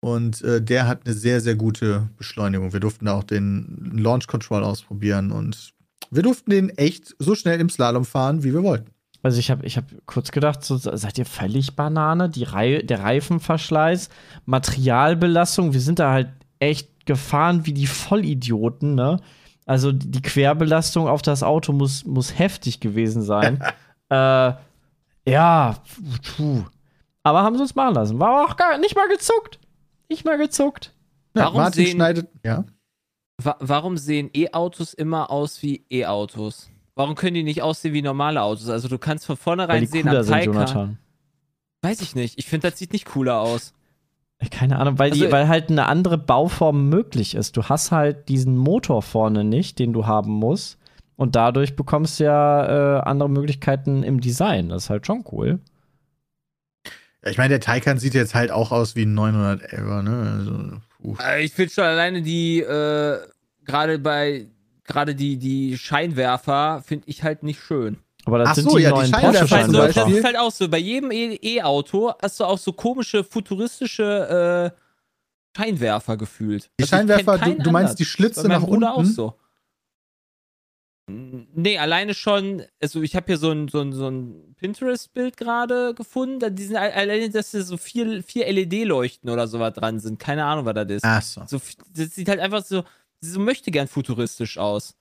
Und äh, der hat eine sehr, sehr gute Beschleunigung. Wir durften da auch den Launch Control ausprobieren und Wir durften den echt so schnell im Slalom fahren, wie wir wollten. Also ich habe ich hab kurz gedacht, so, seid ihr völlig Banane? Die Rei der Reifenverschleiß, Materialbelastung, wir sind da halt echt gefahren wie die Vollidioten, ne? Also die Querbelastung auf das Auto muss, muss heftig gewesen sein. äh, ja, puh. Aber haben sie uns machen lassen. War auch gar nicht mal gezuckt. Nicht mal gezuckt. Ja, Warum Martin sehen- schneidet. Ja. Wa warum sehen E-Autos immer aus wie E-Autos? Warum können die nicht aussehen wie normale Autos? Also du kannst von Weil vornherein die sehen, cooler am Taycan. Jonathan. Weiß ich nicht. Ich finde, das sieht nicht cooler aus. Keine Ahnung, weil, die, Also- weil halt eine andere Bauform möglich ist. Du hast halt diesen Motor vorne nicht, den du haben musst. Und dadurch bekommst du ja äh, andere Möglichkeiten im Design. Das ist halt schon cool. Ja, Ich meine, der Taycan sieht jetzt halt auch aus wie ein 911er, ne? Also. Äh, Ich finde schon alleine die, äh, gerade bei, gerade die, die Scheinwerfer finde ich halt nicht schön. Aber das Ach sind so, die ja, die neuen Scheinwerfer Porsche du, das ist halt auch so. Bei jedem E- E-Auto hast du auch so komische, futuristische äh, Scheinwerfer gefühlt. Die Also Scheinwerfer, du, du meinst anders. die Schlitze nach Bruder unten? auch so. Nee, alleine schon, also ich habe hier so ein, so ein, so ein Pinterest-Bild gerade gefunden. Die sind all- alleine, dass da so vier, vier LED-Leuchten oder sowas dran sind. Keine Ahnung, was das ist. Ach so. So, das sieht halt einfach so, so möchte gern futuristisch aus.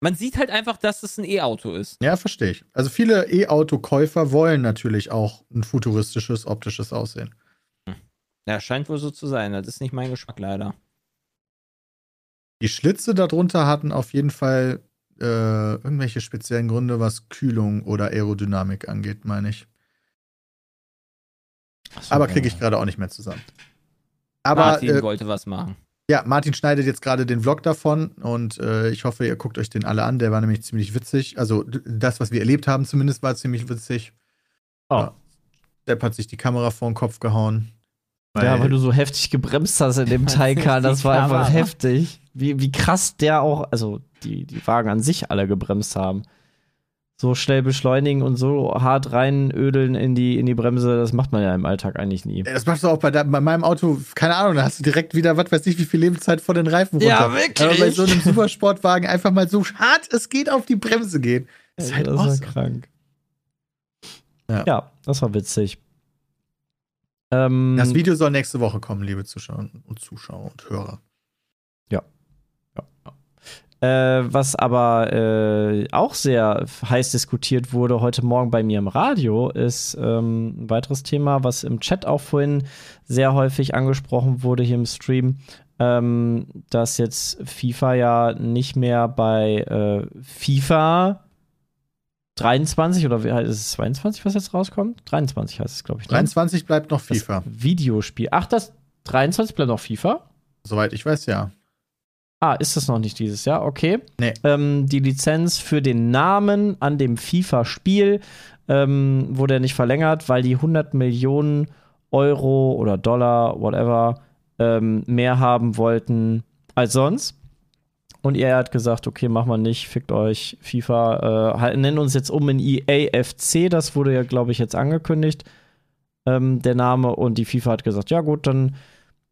Man sieht halt einfach, dass es ein E-Auto ist. Ja, verstehe ich. Also viele E-Auto-Käufer wollen natürlich auch ein futuristisches optisches Aussehen. Ja, scheint wohl so zu sein. Das ist nicht mein Geschmack leider. Die Schlitze darunter hatten auf jeden Fall äh, irgendwelche speziellen Gründe, was Kühlung oder Aerodynamik angeht, meine ich. Achso, Aber kriege ich gerade auch nicht mehr zusammen. Aber Martin äh, wollte was machen. Ja, Martin schneidet jetzt gerade den Vlog davon und äh, ich hoffe, ihr guckt euch den alle an. Der war nämlich ziemlich witzig. Also das, was wir erlebt haben, zumindest war ziemlich witzig. Oh. Ja. Depp hat sich die Kamera vor den Kopf gehauen. Ja, weil du so heftig gebremst hast in dem Taycan, das war einfach heftig. Wie, wie krass der auch, also die, die Wagen an sich alle gebremst haben. So schnell beschleunigen und so hart reinödeln in die, in die Bremse, das macht man ja im Alltag eigentlich nie. Das machst du auch bei, bei meinem Auto, keine Ahnung, da hast du direkt wieder, was weiß ich, wie viel Lebenszeit vor den Reifen runter. Ja, wirklich? Aber bei so einem Supersportwagen einfach mal so hart es geht auf die Bremse gehen. Das ist halt das war awesome. krank. Ja. Ja. das war witzig. Ähm, Das Video soll nächste Woche kommen, liebe Zuschauer und Zuschauer und Hörer. Äh, was aber äh, auch sehr heiß diskutiert wurde heute Morgen bei mir im Radio, ist ähm, ein weiteres Thema, was im Chat auch vorhin sehr häufig angesprochen wurde hier im Stream, ähm, dass jetzt FIFA ja nicht mehr bei äh, FIFA 23 oder wie heißt es 22, was jetzt rauskommt? 23 heißt es, glaube ich. ne? 23 bleibt noch Das FIFA. Videospiel. Ach, das 23 bleibt noch FIFA? Soweit ich weiß, ja. Ah, ist das noch nicht dieses Jahr? Okay. Nee. Ähm, die Lizenz für den Namen an dem FIFA-Spiel ähm, wurde ja nicht verlängert, weil die 100 Millionen Euro oder Dollar, whatever, ähm, mehr haben wollten als sonst. Und er hat gesagt, okay, machen wir nicht, fickt euch, FIFA, äh, halt, nennen uns jetzt um in EAFC, das wurde ja, glaube ich, jetzt angekündigt, ähm, der Name. Und die FIFA hat gesagt, ja gut, dann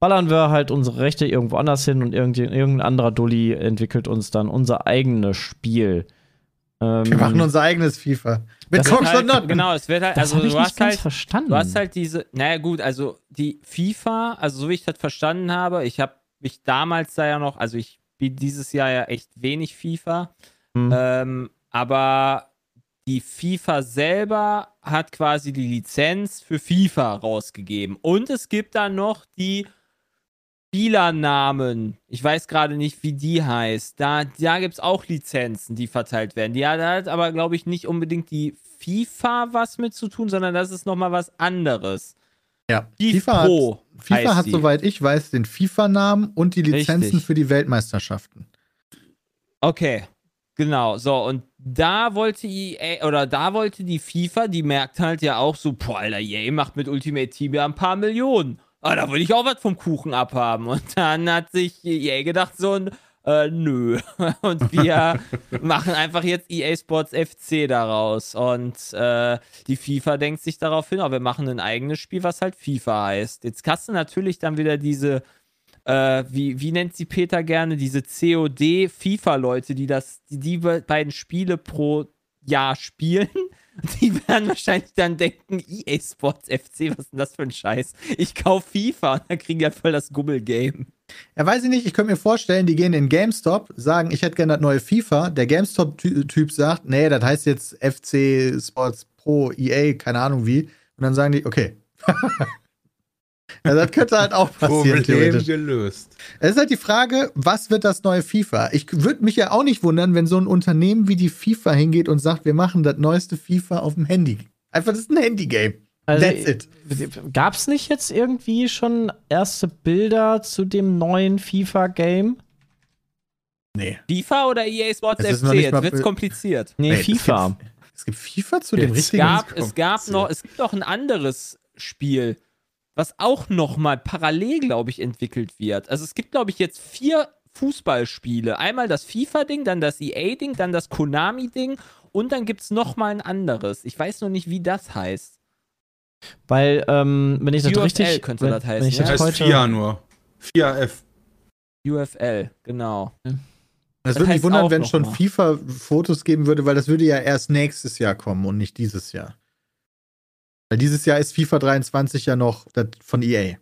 ballern wir halt unsere Rechte irgendwo anders hin und irgend, irgendein anderer Dulli entwickelt uns dann unser eigenes Spiel. Ähm, Wir machen unser eigenes FIFA. Mit Das Cox halt, und Notten. Genau, es wird halt, das also du nicht hast ganz halt, verstanden. du hast halt diese, naja gut, also die FIFA, also so wie ich das verstanden habe, ich habe mich damals da ja noch, also ich spiele dieses Jahr ja echt wenig FIFA, Hm. ähm, aber die FIFA selber hat quasi die Lizenz für FIFA rausgegeben. Und es gibt dann noch die Spielernamen. Ich weiß gerade nicht, wie die heißt. Da, da gibt es auch Lizenzen, die verteilt werden. Die hat, hat aber, glaube ich, nicht unbedingt die FIFA was mit zu tun, sondern das ist nochmal was anderes. Ja. FIFA Pro hat, FIFA hat die. soweit ich weiß, den FIFA-Namen und die Lizenzen Richtig. für die Weltmeisterschaften. Okay, genau. So, und da wollte EA, oder da wollte die FIFA, die merkt halt ja auch so, boah, Alter, EA macht mit Ultimate Team ja ein paar Millionen. Ah, da will ich auch was vom Kuchen abhaben. Und dann hat sich EA gedacht, so ein, äh, nö. Und wir machen einfach jetzt EA Sports FC daraus. Und äh, die FIFA denkt sich darauf hin, oh, wir machen ein eigenes Spiel, was halt FIFA heißt. Jetzt hast du natürlich dann wieder diese äh, wie, wie nennt sie Peter gerne, diese COD-FIFA-Leute, die das, die, die beiden Spiele pro Jahr spielen. Die werden wahrscheinlich dann denken, EA Sports FC, was ist denn das für ein Scheiß? Ich kaufe FIFA und dann kriegen die halt voll das Gummel-Game. Ja, weiß ich nicht, ich könnte mir vorstellen, die gehen in GameStop, sagen, ich hätte gerne das neue FIFA. Der GameStop-Typ sagt, nee, das heißt jetzt FC Sports Pro EA, keine Ahnung wie. Und dann sagen die, okay. ja, das könnte halt auch passieren, Problem gelöst. Es ist halt die Frage, was wird das neue FIFA? Ich würde mich ja auch nicht wundern, wenn so ein Unternehmen wie die FIFA hingeht und sagt, wir machen das neueste FIFA auf dem Handy. Einfach, das ist ein Handy-Game. Also, That's it. Gab es nicht jetzt irgendwie schon erste Bilder zu dem neuen FIFA-Game? Nee. FIFA oder EA Sports FC? Jetzt wird's kompliziert. Nee, Ey, FIFA. Es gibt, es gibt FIFA zu dem Es richtigen. gab, es gab noch, es gibt noch ein anderes Spiel, was auch noch mal parallel, glaube ich, entwickelt wird. Also es gibt, glaube ich, jetzt vier Fußballspiele. Einmal das FIFA-Ding, dann das EA-Ding, dann das Konami-Ding und dann gibt es noch mal ein anderes. Ich weiß noch nicht, wie das heißt. Weil, ähm, wenn ich das UFL richtig. könnte wenn, das heißen, wenn ich ja. das heißt heute, FIA nur. 4F. UFL, genau. Das Das würde mich wundern, wenn noch schon. FIFA-Fotos geben würde, weil das würde ja erst nächstes Jahr kommen und nicht dieses Jahr. Weil dieses Jahr ist FIFA 23 ja noch von EA.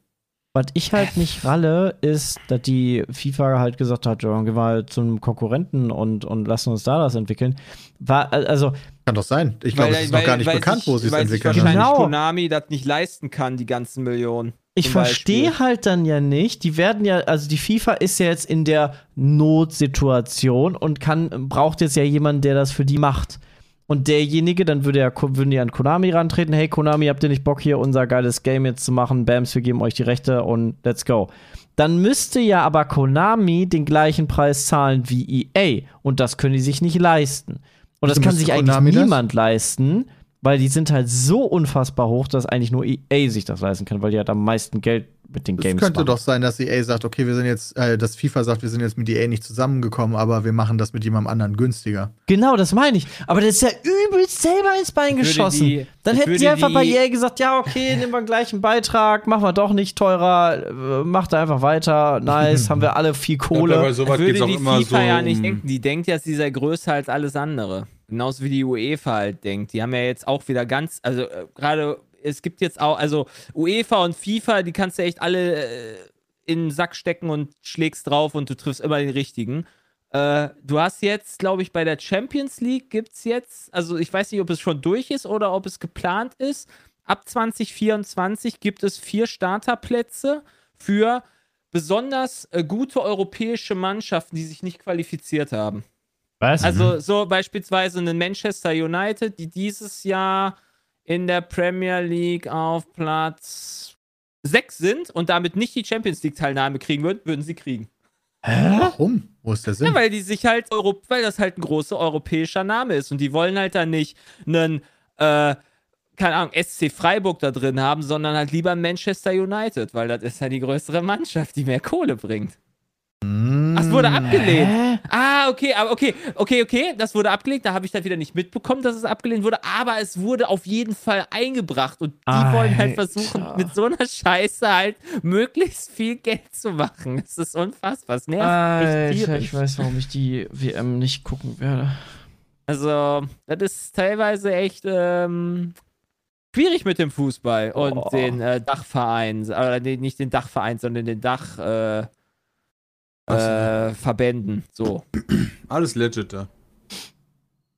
Was ich halt nicht ralle, ist, dass die FIFA halt gesagt hat, ja, gehen wir halt zum Konkurrenten und, und lassen uns da das entwickeln. War, also, Kann doch sein. Ich glaube, es ist noch gar nicht bekannt, sich, wo sie es weil sich entwickeln. wahrscheinlich Genau. Konami das nicht leisten kann, die ganzen Millionen. ich verstehe halt dann ja nicht, die werden ja, also die FIFA ist ja jetzt in der Notsituation und kann, braucht jetzt ja jemanden, der das für die macht. Und derjenige, dann würde ja, würden die an Konami rantreten, hey Konami, habt ihr nicht Bock hier unser geiles Game jetzt zu machen? Bams, wir geben euch die Rechte und let's go. Dann müsste ja aber Konami den gleichen Preis zahlen wie EA und das können die sich nicht leisten. Und das kann sich eigentlich Konami das? niemand leisten, weil die sind halt so unfassbar hoch, dass eigentlich nur EA sich das leisten kann, weil die halt am meisten Geld mit den Es Games könnte machen. doch sein, dass EA sagt, okay, wir sind jetzt, äh, dass FIFA sagt, wir sind jetzt mit EA nicht zusammengekommen, aber wir machen das mit jemandem anderen günstiger. Genau, das meine ich. Aber das ist ja übelst selber ins Bein Ich geschossen. die- Dann ich hätten sie würde einfach die- bei EA gesagt, ja, okay, nehmen wir gleich einen Beitrag, machen wir doch nicht teurer, äh, macht da einfach weiter, nice, haben wir alle viel Ja, bei Kohle. sowas würde geht's auch die immer FIFA so. ja nicht denken. Die denkt ja, sie sei größer als alles andere. Genauso wie die UEFA halt denkt. Die haben ja jetzt auch wieder ganz, also äh, gerade, es gibt jetzt auch, also UEFA und FIFA, die kannst du echt alle äh, in den Sack stecken und schlägst drauf und du triffst immer den richtigen. Äh, du hast jetzt, glaube ich, bei der Champions League gibt es jetzt, also ich weiß nicht, ob es schon durch ist oder ob es geplant ist. Ab 2024 gibt es vier Starterplätze für besonders äh, gute europäische Mannschaften, die sich nicht qualifiziert haben. Was? Also so beispielsweise einen Manchester United, die dieses Jahr in der Premier League auf Platz 6 sind und damit nicht die Champions League Teilnahme kriegen würden, würden sie kriegen. Warum? Wo ist der Sinn? Ja, weil die sich halt, Euro weil das halt ein großer europäischer Name ist und die wollen halt dann nicht einen, äh, keine Ahnung, SC Freiburg da drin haben, sondern halt lieber Manchester United, weil das ist ja die größere Mannschaft, die mehr Kohle bringt. Hm. Es wurde abgelehnt. Hä? Ah, okay, aber okay, okay, okay, das wurde abgelehnt. Da habe ich dann wieder nicht mitbekommen, dass es abgelehnt wurde, aber es wurde auf jeden Fall eingebracht und die wollen halt Alter. versuchen, mit so einer Scheiße halt möglichst viel Geld zu machen. Es ist unfassbar. Es nervt Alter, ich weiß, warum ich die WM nicht gucken werde. Also, das ist teilweise echt ähm, schwierig mit dem Fußball und Oh. den äh, Dachvereinen, oder nicht den Dachverein, sondern den Dach äh. Äh, Verbänden. So. Alles legit da.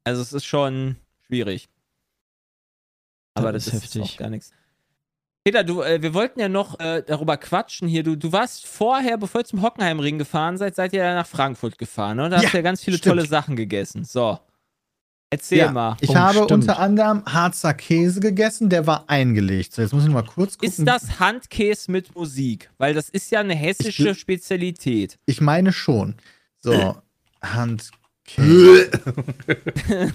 Also es ist schon schwierig. Aber Das das, ist ist, heftig. auch gar nichts. Peter, du, äh, wir wollten ja noch äh, darüber quatschen hier. Du, du warst vorher, bevor ihr zum Hockenheimring gefahren seid, seid ihr ja nach Frankfurt gefahren, oder? Da Ja, hast du ja ganz viele stimmt. tolle Sachen gegessen. So. Erzähl Ja, mal. Ich Oh, habe stimmt. unter anderem Harzer Käse gegessen, der war eingelegt. So, jetzt muss ich mal kurz gucken. Ist das Handkäse mit Musik? Weil das ist ja eine hessische Ich- Spezialität. Ich meine schon. So, Handkäse.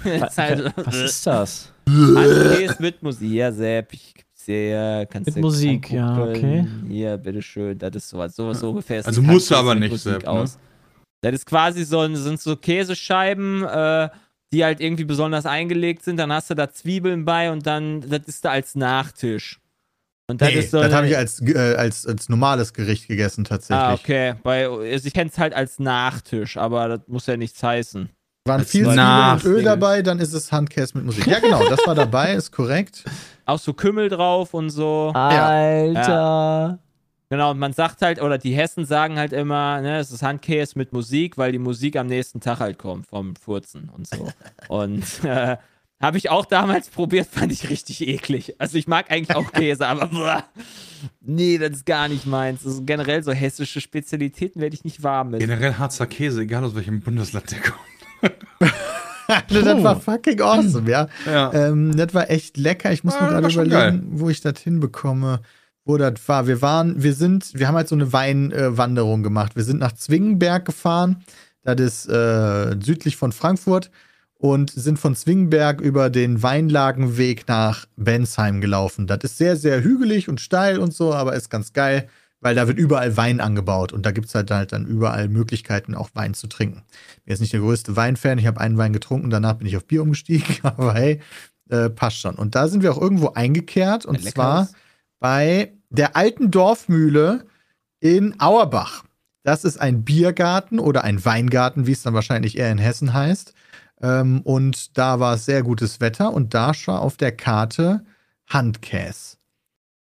Das ist halt- Was ist das? Handkäse mit Musik. Ja, Sepp, ich. Kannst Mit Musik, ja, okay. Hier, bitteschön. Das ist sowas. So, so ungefähr. Also musst du Handkäse aber nicht, Musik Sepp, ne? Das ist quasi so ein, sind so Käsescheiben, äh, die halt irgendwie besonders eingelegt sind. Dann hast du da Zwiebeln bei und dann, das ist da als Nachtisch. Und das nee, ist so. das habe ich als, äh, als, als normales Gericht gegessen, tatsächlich. Ah, okay. Bei, also ich kenne es halt als Nachtisch, aber das muss ja nichts heißen. Waren viel Zwiebeln und. Öl dabei, dann ist es Handkäse mit Musik. Ja, genau, das war dabei, ist korrekt. Auch so Kümmel drauf und so. Alter. Genau, und man sagt halt, oder die Hessen sagen halt immer, ne, es ist Handkäse mit Musik, weil die Musik am nächsten Tag halt kommt vom Furzen und so. und äh, habe ich auch damals probiert, fand ich richtig eklig. Also ich mag eigentlich auch Käse, aber boah, nee, das ist gar nicht meins. Also generell so hessische Spezialitäten werde ich nicht warm mit. Generell Harzer Käse, egal aus welchem Bundesland der kommt. das war fucking awesome, ja. Ja. Ähm, das war echt lecker. Ich muss Ja, mir gerade überlegen, wo ich das hinbekomme, wo das war. Wir waren, wir sind, wir haben halt so eine Weinwanderung gemacht. Wir sind nach Zwingenberg gefahren. Das ist äh, südlich von Frankfurt und sind von Zwingenberg über den Weinlagenweg nach Bensheim gelaufen. Das ist sehr, sehr hügelig und steil und so, aber ist ganz geil, weil da wird überall Wein angebaut und da gibt es halt, halt dann überall Möglichkeiten, auch Wein zu trinken. Bin jetzt nicht der größte Weinfan, ich habe einen Wein getrunken, danach bin ich auf Bier umgestiegen, aber hey, äh, passt schon. Und da sind wir auch irgendwo eingekehrt und Ja, zwar ist. Bei der alten Dorfmühle in Auerbach. Das ist ein Biergarten oder ein Weingarten, wie es dann wahrscheinlich eher in Hessen heißt. Ähm, und da war es sehr gutes Wetter und da war auf der Karte Handkäse.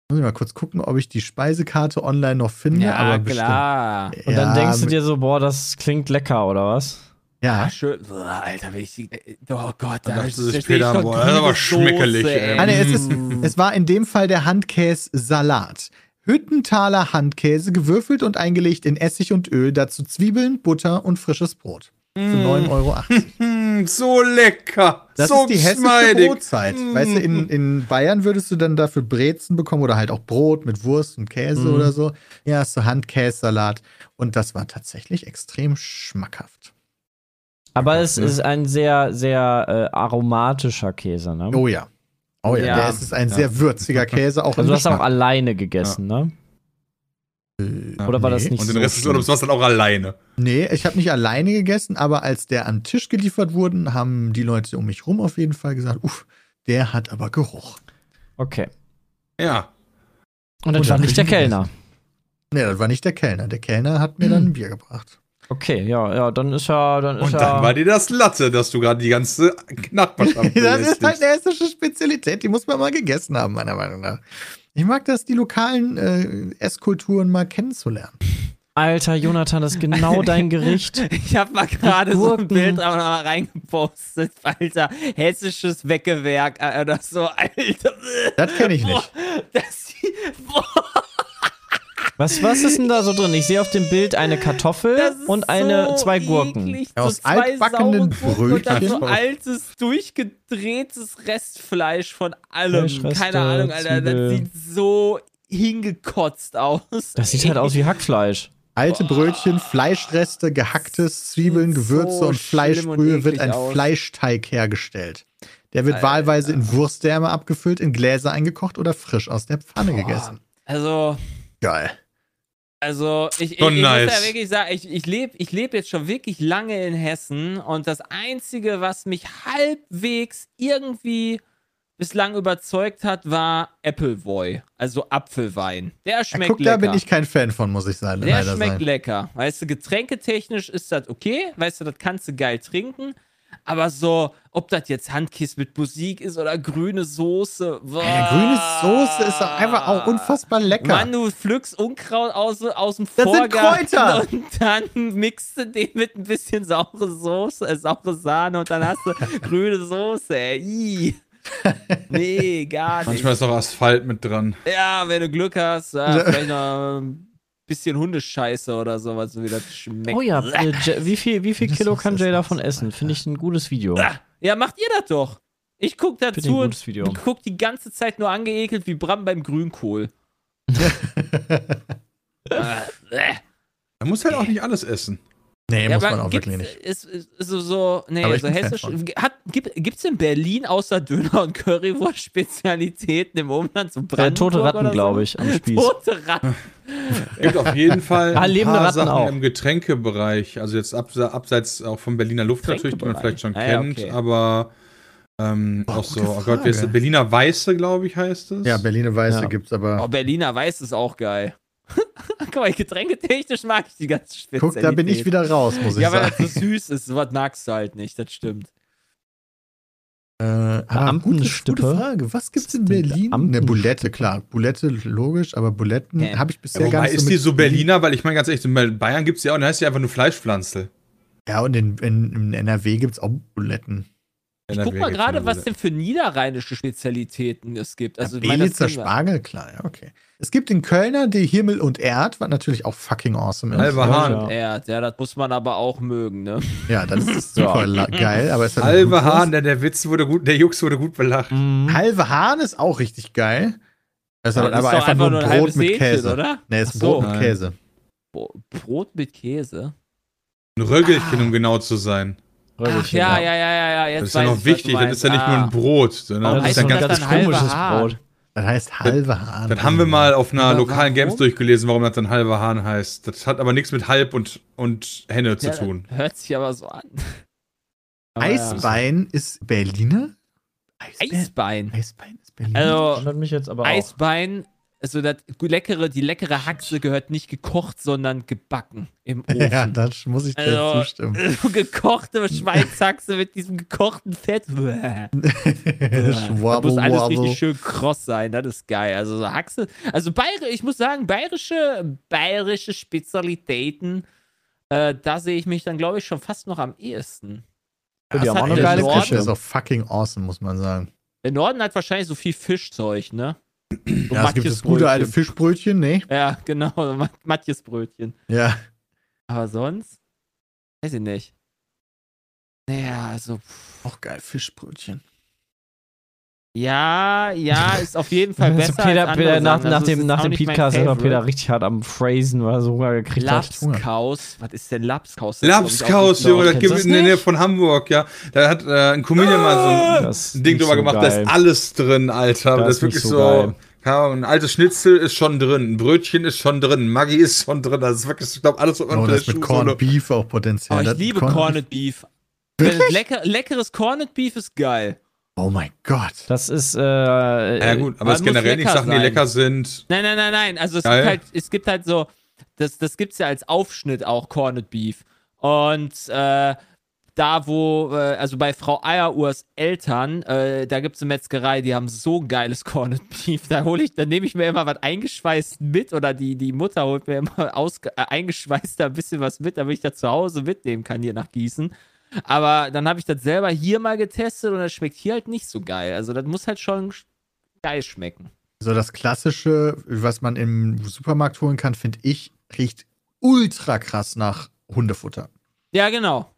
Muss ich mal kurz gucken, ob ich die Speisekarte online noch finde. Ja, aber klar. bestimmt. Und dann Ja, denkst du dir so, boah, das klingt lecker, oder was? Ja, Ah, schön. Boah, Alter, wenn ich die. Oh Gott, Da ist sich das Peter, boah, das ist aber schmeckelig, ey. Ah, es, ist, es war in dem Fall der Handkäse-Salat. Hüttenthaler Handkäse, gewürfelt und eingelegt in Essig und Öl, dazu Zwiebeln, Butter und frisches Brot. Für 9,80 Euro. Mm, so lecker. Das so ist die hessische geschmeidig. Brotzeit. Weißt du, in, in Bayern würdest du dann dafür Brezen bekommen oder halt auch Brot mit Wurst und Käse Mhm. oder so. Ja, hast du Handkässalat. Und das war tatsächlich extrem schmackhaft. Aber es Ja. ist ein sehr, sehr äh, aromatischer Käse, ne? Oh ja. Oh ja, Ja. der ist, ist ein Ja. sehr würziger Käse, auch Also du hast auch alleine gegessen, ne? Oder war das nee. nicht Und so den Rest des? Urlaubs warst du dann auch alleine. Nee, ich habe nicht alleine gegessen, aber als der am Tisch geliefert wurde, haben die Leute um mich rum auf jeden Fall gesagt, uff, der hat aber Geruch. Okay. Ja. Und das Und war dann nicht der ich gegessen. Kellner. Nee, das war nicht der Kellner. Der Kellner hat mir dann ein Bier gebracht. Okay, ja, ja, dann ist ja, dann ist Und ja. dann war dir das Latte, dass du gerade die ganze Nachbarschaft Das ist halt eine hessische Spezialität, die muss man mal gegessen haben, meiner Meinung nach. Ich mag das, die lokalen äh, Esskulturen mal kennenzulernen. Alter, Jonathan, das ist genau dein Gericht. Ich habe mal gerade so ein. Bild auch noch mal reingepostet, Alter. Hessisches Weckewerk äh, oder so, Alter. Das kenne ich Boah, nicht. das sieht, boah, Was, was ist denn da so drin? Ich sehe auf dem Bild eine Kartoffel und eine, so zwei Gurken. eklig, Aus so zwei altbackenen Gurken Und dann so Brötchen. altes, durchgedrehtes Restfleisch von allem. Fleischreste, Keine Ahnung, Alter. Das sieht so hingekotzt aus. Das sieht halt aus wie Hackfleisch. Alte Brötchen, Fleischreste, gehacktes, Zwiebeln, Gewürze so und schlimm und Fleischbrühe wird ein aus. Fleischteig hergestellt. Der wird Alter. wahlweise in Wurstdärme abgefüllt, in Gläser eingekocht oder frisch aus der Pfanne gegessen. Also, Geil. Also, ich, ich, ich muss nice. ja wirklich sagen, ich, ich lebe ich leb jetzt schon wirklich lange in Hessen und das Einzige, was mich halbwegs irgendwie bislang überzeugt hat, war Appleboy, also Apfelwein. Der Ja, schmeckt guck, lecker. da bin ich kein Fan von, muss ich sagen. Der schmeckt sein. lecker. Weißt du, getränketechnisch ist das okay. Weißt du, das kannst du geil trinken. Aber so, ob das jetzt Handkiss mit Musik ist oder grüne Soße. Ja, grüne Soße ist doch einfach auch unfassbar lecker. Mann, du pflückst Unkraut aus, aus dem Das sind Vorgarten Kräuter. und dann mixt du den mit ein bisschen saure Soße, äh, saure Sahne und dann hast du grüne Soße, ey. Ih. Nee, gar nicht. Manchmal ist noch Asphalt mit dran. Ja, wenn du Glück hast, ja, vielleicht noch ein bisschen Hundescheiße oder sowas, wie das schmeckt. Oh ja, äh, wie viel, wie viel Das Kilo kann Jay davon essen? Finde ich ein gutes Video. Ja, macht ihr das doch. Ich guck dazu und guck die ganze Zeit nur angeekelt wie Bram beim Grünkohl. Ah, äh. Man muss halt auch nicht alles essen. Nee, Ja, muss man auch wirklich nicht. Ist, ist, ist so, so, nee, Aber ich so hessisch. von. Hat, gibt, gibt's in Berlin außer Döner und Currywurst Spezialitäten im Umland? So Äh, Brandenburg tote Ratten, so? glaube ich, am Spieß. Tote Ratten. Es gibt auf jeden Fall ein lebende paar Ratten Sachen auch. im Getränkebereich. Also jetzt abse abseits auch vom Berliner Luft natürlich, die man vielleicht schon Ah, ja, kennt. okay. Aber Ähm, Oh, auch so, oh Gott, wie ist das? Berliner Weiße, glaube ich, heißt es. Ja, Berliner Weiße Ja. gibt's Oh, aber. Berliner Weiß ist auch geil. Guck mal, getränketechnisch mag ich die ganzen Guck, Spezialitäten. da bin ich wieder raus, muss ich Ja, weil sagen. das so süß ist. Sowas magst du halt nicht, das stimmt. Äh, ah, gute, Beamtenstippe? gute Frage. Was gibt's in Berlin? Eine Beamtenstippe? Bulette, klar. Bulette logisch, aber Buletten Ja. habe ich bisher Ja, gar nicht ist so die so Berliner, weil ich meine ganz ehrlich, in Bayern gibt es ja auch, dann heißt die einfach nur Fleischpflanze. Ja, und in, in, in NRW gibt's auch Buletten. Ich guck mal gerade, was denn für niederrheinische Spezialitäten es gibt. Also, ja, Belitzer. Spargel, klar, ja, okay. Es gibt den Kölner die Himmel und Erd, was natürlich auch fucking awesome ist. Halber Ja, Hahn. ja. Ja, ja, das muss man aber auch mögen, ne? Ja, das ist super geil, aber es hat Halbe. Hahn, der, der Witz wurde gut, der Jux wurde gut belacht. Mhm. Halbe Hahn ist auch richtig geil. Das ist aber, doch einfach, nur ein ein Brot mit Hähnchen, Käse. oder? Nee, ist ein so. Brot mit. Käse. Bro- Brot mit Käse? Ein Röggelchen, um genau zu sein. Ach, ja, ja, ja, ja, ja. Jetzt Das ist ja noch wichtig, das ist ja nicht nur ein meinst. Brot, sondern das ist ja das ganz halber komisches Hahn? Brot. Das heißt halbe Hahn. Das haben wir mal auf einer lokalen Games durchgelesen, warum das dann halber Hahn heißt. Das hat aber nichts mit Halb und, und Henne zu Ja, tun. das Hört sich aber so an. Aber ja. Eisbein ist Berliner? Eisbein? Eisbein. Ist Berliner? Also, Wundert mich jetzt aber auch. Eisbein, also das leckere, die leckere Haxe gehört nicht gekocht, sondern gebacken im Ofen. ja, da muss ich dir Also, zustimmen. gekochte Schweinshaxe mit diesem gekochten Fett. da muss alles wabble. richtig schön kross sein, das ist geil. Also so Haxe, also Bayer, ich muss sagen, bayerische, bayerische Spezialitäten, äh, da sehe ich mich dann, glaube ich, schon fast noch am ehesten. Ja, die Das haben auch hat eine der geile Küche ist auch fucking awesome, muss man sagen. Der Norden hat wahrscheinlich so viel Fischzeug, ne? So Ja, es gibt das gute alte. Fischbrötchen, nee. Ja, genau, Ma- Matjesbrötchen. Ja. Aber sonst? Weiß ich nicht. Naja, also. pff, Auch geil, Fischbrötchen. Ja, ja, ist auf jeden Fall Also besser. Peter, als Peter, nach, nach Also, dem, nach dem Podcast war. Peter richtig hart am Phrasen, weil er so Hunger gekriegt hat. Lapskaus. Was ist denn Lapskaus? Lapskaus, Junge, das gibt es in der Nähe nicht? von Hamburg, ja. Da hat äh, ein Comedian mal so Das ein Ding nicht drüber so gemacht, da geil. ist alles drin, Alter. Das Das, ist wirklich nicht so. so geil. Ja, ein altes Schnitzel ist schon drin, ein Brötchen ist schon drin, Maggi ist schon drin. Das ist wirklich, ich glaube, alles was man Oh, das mit Corned Beef auch potenziell. Oh, ich Das liebe Corned- Beef. Leckeres Corned Beef ist geil. Oh mein Gott. Das ist, äh, Ja, gut, aber es ist generell nicht Sachen, die sein. lecker sind. Nein, nein, nein, nein. Also es Geil. gibt halt, es gibt halt so, das, das gibt's ja als Aufschnitt auch Corned Beef. Und äh, da, wo, äh, also bei Frau Eieruhrs Eltern, äh, da gibt's eine Metzgerei, die haben so geiles Corned Beef. Da hole ich, dann nehme ich mir immer was eingeschweißt mit oder die, die Mutter holt mir immer aus, äh, eingeschweißt da ein bisschen was mit, damit ich das zu Hause mitnehmen kann hier nach Gießen. Aber dann habe ich das selber hier mal getestet und das schmeckt hier halt nicht so geil. Also das muss halt schon geil schmecken. So das klassische, was man im Supermarkt holen kann, finde ich, riecht ultra krass nach Hundefutter. Ja, genau.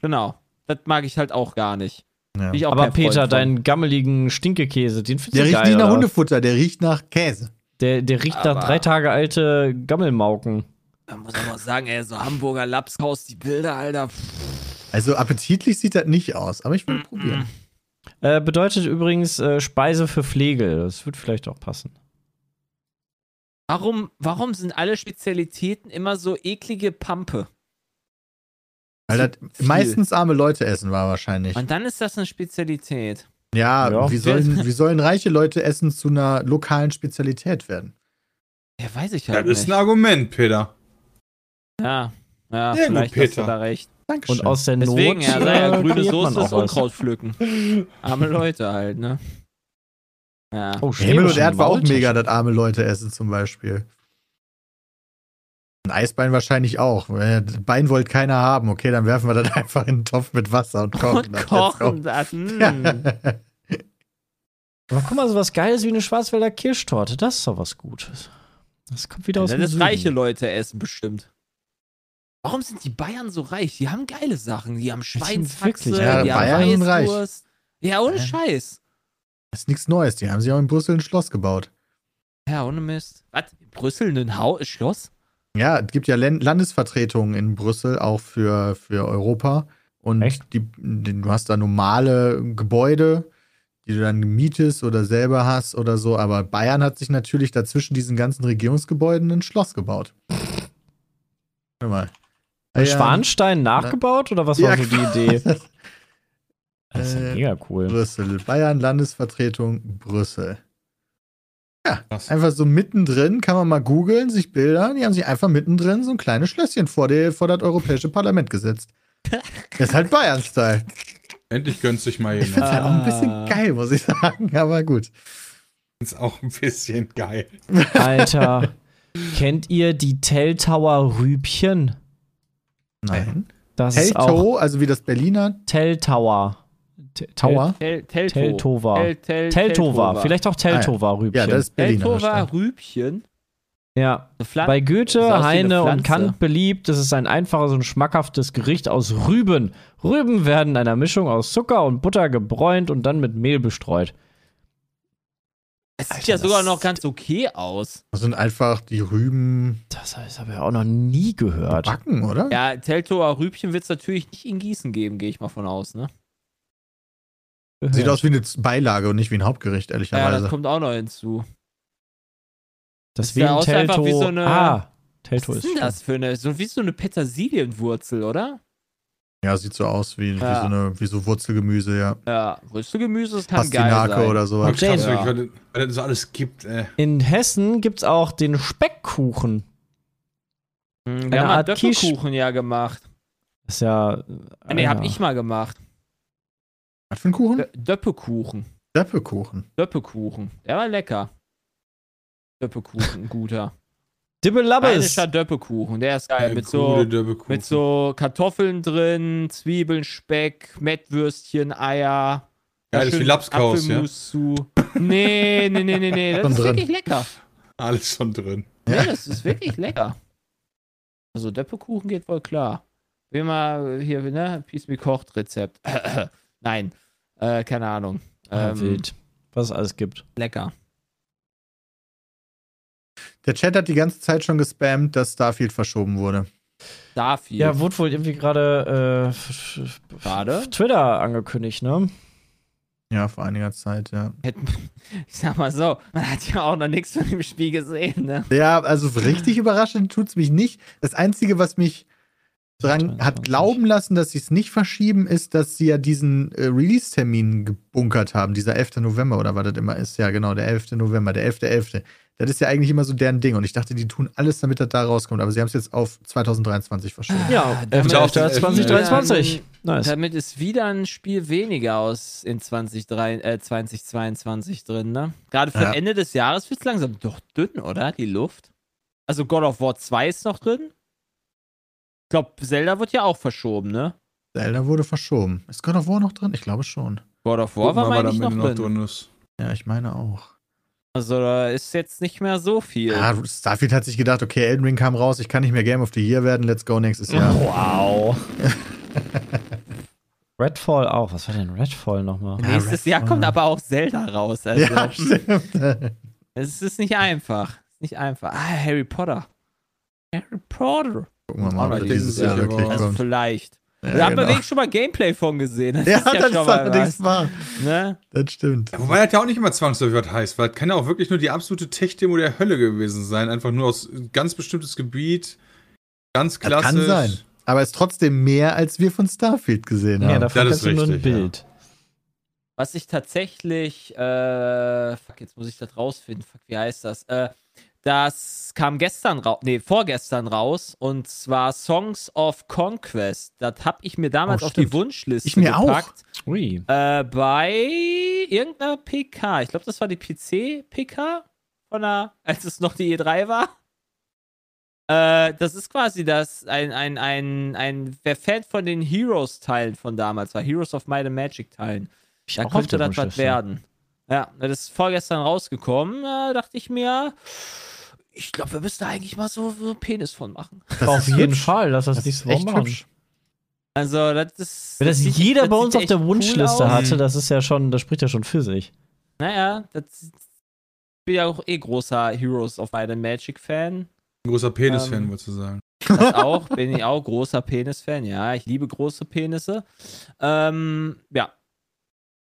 Genau. Das mag ich halt auch gar nicht. Ja. Auch aber Peter, von. deinen gammeligen Stinkekäse, den findest Der du riecht geil, nicht nach oder? Hundefutter, der riecht nach Käse. Der, der riecht Aber- nach drei Tage alte Gammelmauken. Da muss man mal sagen, ey, so Hamburger Lapskaus, die Bilder, Alter. pff. Also appetitlich sieht das nicht aus, aber ich will probieren. Äh, bedeutet übrigens äh, Speise für Flegel. Das wird vielleicht auch passen. Warum, warum sind alle Spezialitäten immer so eklige Pampe? Weil das viel. meistens arme Leute essen war wahrscheinlich. Und dann ist das eine Spezialität. Ja, Ja. Wie, sollen, wie sollen reiche Leute Essen zu einer lokalen Spezialität werden? Ja, weiß ich Das halt ist ein nicht. Argument, Peter. Ja, ja, Sehr gut, vielleicht hast du Peter. da recht. Dankeschön. Und aus der Deswegen, Not ja, sei ja, äh, grüne Soße ist. Unkraut pflücken. Arme Leute halt, ne? Ja. Oh, Himmel und Erd war auch mega, dass arme Leute essen zum Beispiel. Ein Eisbein wahrscheinlich auch. Bein wollte keiner haben. Okay, dann werfen wir das einfach in den Topf mit Wasser und kochen. Und das. kochen das. mm. Aber guck mal, so was Geiles wie eine Schwarzwälder Kirschtorte, das ist doch was Gutes. Das kommt wieder aus Ja, dem das reiche Leute essen bestimmt. Warum sind die Bayern so reich? Die haben geile Sachen. Die haben Schweinshaxe, Ja, die Bayern sind haben reich. Weißwurst. Ja, ohne Ja. Scheiß. Das ist nichts Neues. Die haben sich auch in Brüssel ein Schloss gebaut. Ja, ohne Mist. Was? In Brüssel ein Haus, Schloss? Ja, es gibt ja Len- Landesvertretungen in Brüssel, auch für, für Europa. Und Echt? Die, die, du hast da normale Gebäude, die du dann mietest oder selber hast oder so. Aber Bayern hat sich natürlich dazwischen diesen ganzen Regierungsgebäuden ein Schloss gebaut. Hör mal. Ja, Schwanstein nachgebaut oder was Ja, war so die Idee? Das ist ja Äh, mega cool. Brüssel. Bayern Landesvertretung Brüssel. Krass. Einfach so mittendrin, kann man mal googeln, sich Bilder. Die haben sich einfach mittendrin so ein kleines Schlösschen vor, der, vor das Europäische Parlament gesetzt. Das ist halt Bayern-Style. Endlich gönnt sich mal Ich finde jemand. es halt auch ein bisschen Ah. geil, muss ich sagen. Aber gut. Ist auch ein bisschen geil. Alter, kennt ihr die Telltower Rübchen? Nein. Das ist auch Telto, also wie das Berliner Telltower. T- Tower? Tel, Telto. Teltowa. Tel, Tel, Teltowa. Vielleicht auch Teltowa Rübchen. Ja, das ist Berliner. Teltowa Stadt. Rübchen. Ja. Bei Goethe, Heine und. Kant beliebt. Das ist ein einfaches und schmackhaftes Gericht aus Rüben. Rüben werden in einer Mischung aus Zucker und Butter gebräunt und dann mit Mehl bestreut. Es sieht Alter, ja sogar noch ganz okay aus. Das sind einfach die Rüben Das, das habe ich auch noch nie gehört. backen, oder? Ja, Teltower Rübchen wird es natürlich nicht in Gießen geben, gehe ich mal von aus, ne? Sieht aus wie eine Beilage und nicht wie ein Hauptgericht, Ja, ehrlicherweise. das kommt auch noch hinzu. Das ein aus einfach Telto. wie so eine- ah, Telto Was ist ist das für eine, so wie so eine Petersilienwurzel, oder? Ja, sieht so aus wie, wie, Ja. so, eine, wie so Wurzelgemüse, ja. Ja, Wurzelgemüse, das kann geil Pastinake sein. oder sowas. Jane. krass, Ja. weil das- weil das so alles gibt. Äh. In Hessen gibt es auch den Speckkuchen. Hm, Eine Wir haben. Döpfelkuchen ja gemacht. Das ist ja. Ah, nee, hab ja. ich mal gemacht. Was für ein Kuchen? Dö- Döppekuchen. Döppelkuchen. Döppekuchen. Der war lecker. Döppekuchen, guter. Dibbelabbes. Rheinischer Döppekuchen, der ist geil. Mit, so, mit so Kartoffeln drin, Zwiebeln, Speck, Mettwürstchen, Eier. Ja, das ist wie Lapskaus, ja? Zu. Nee, nee, nee, nee, nee. Das Schon ist drin. wirklich lecker. Alles schon drin. Nee, das ist wirklich lecker. Also Döppekuchen geht wohl klar. Wie mal hier, ne? Peace Me kocht Rezept. Nein, äh, keine Ahnung. Ah, Ähm, wild. Was es alles gibt. lecker. Der Chat hat die ganze Zeit schon gespammt, dass Starfield verschoben wurde. Dafür. Ja, wurde wohl irgendwie gerade äh, Gerade? Twitter angekündigt, ne? Ja, vor einiger Zeit, ja. Ich sag mal so, man hat ja auch noch nichts von dem Spiel gesehen, ne? Ja, also richtig überraschend tut's mich nicht. Das Einzige, was mich dran hat 22. glauben lassen, dass sie es nicht verschieben, ist, dass sie ja diesen äh, Release-Termin gebunkert haben, dieser 11. November oder was das immer ist. Ja, genau, der 11. November, der 11.11. Das ist ja eigentlich immer so deren Ding und ich dachte, die tun alles, damit das da rauskommt, aber sie haben es jetzt auf 2023 verschoben. Ja, damit 11. auf den 2023. Nice. Damit ist wieder ein Spiel weniger aus in 2023, äh, 2022 drin, ne? Gerade für Ja. Ende des Jahres wird es langsam doch dünn, oder? Die Luft. Also God of War 2 ist noch drin. Ich glaube, Zelda wird ja auch verschoben, ne? Zelda wurde verschoben. Ist God of War noch drin? Ich glaube schon. God of War Gucken war, meine ich, damit noch drin. ist. Ja, ich meine auch. Also da ist jetzt nicht mehr so viel. Ja, Starfield hat sich gedacht, okay, Elden Ring kam raus, ich kann nicht mehr Game of the Year werden, let's go nächstes Jahr. Wow. Redfall auch. Was war denn Redfall nochmal? Ja, Nächstes Jahr Redfall. kommt aber auch Zelda raus. Also, Ja, stimmt. es ist nicht einfach. Nicht einfach. Ah, Harry Potter. Harry Potter. Gucken wir mal, denken dieses Jahr wirklich. Also kommt. vielleicht. Ja, da hat man genau. wenigstens schon mal Gameplay von gesehen. Das Ja, ist ja das schon ist allerdings wahr. Ne? Das stimmt. Ja, wobei das ja auch nicht immer zwangsläufig was heißt, weil das kann ja auch wirklich nur die absolute Tech-Demo der Hölle gewesen sein. Einfach nur aus ganz bestimmtes Gebiet. Ganz Das klassisch. kann sein. Aber es ist trotzdem mehr, als wir von Starfield gesehen Ja, haben. davon das ist du nur ein richtig, ja. Bild. Was ich tatsächlich, äh, fuck, jetzt muss ich das rausfinden. Fuck, wie heißt das? Äh, das kam gestern raus, nee, vorgestern raus und zwar Songs of Conquest. Das habe ich mir damals Oh, auf die. Wunschliste Ich mir auch. gepackt. Ui. Äh, bei irgendeiner PK. Ich glaube, das war die PC-PK von der, als es noch die E3 war. Äh, das ist quasi das, ein, ein, ein, ein, wer Fan von den Heroes-Teilen von damals war, Heroes of Might and Magic-Teilen, Ich da auch könnte das was werden. Ja, das ist vorgestern rausgekommen. Da dachte ich mir, ich glaube, wir müssten da eigentlich mal so, so einen Penis von machen. Das Auf jeden hübsch. Fall. Lass das Das so echt machen. hübsch. Also, das ist. Wenn das sieht- jeder bei sieht uns auf der cool Wunschliste aus. hatte, das ist ja schon, das spricht ja schon für sich. Naja, das. Ich bin ja auch eh großer Heroes of Might and Magic Fan. Ein großer Penis-Fan, Ähm, wolltest du sagen. Das auch, bin ich auch großer Penis-Fan. Ja, ich liebe große Penisse. Ähm, ja.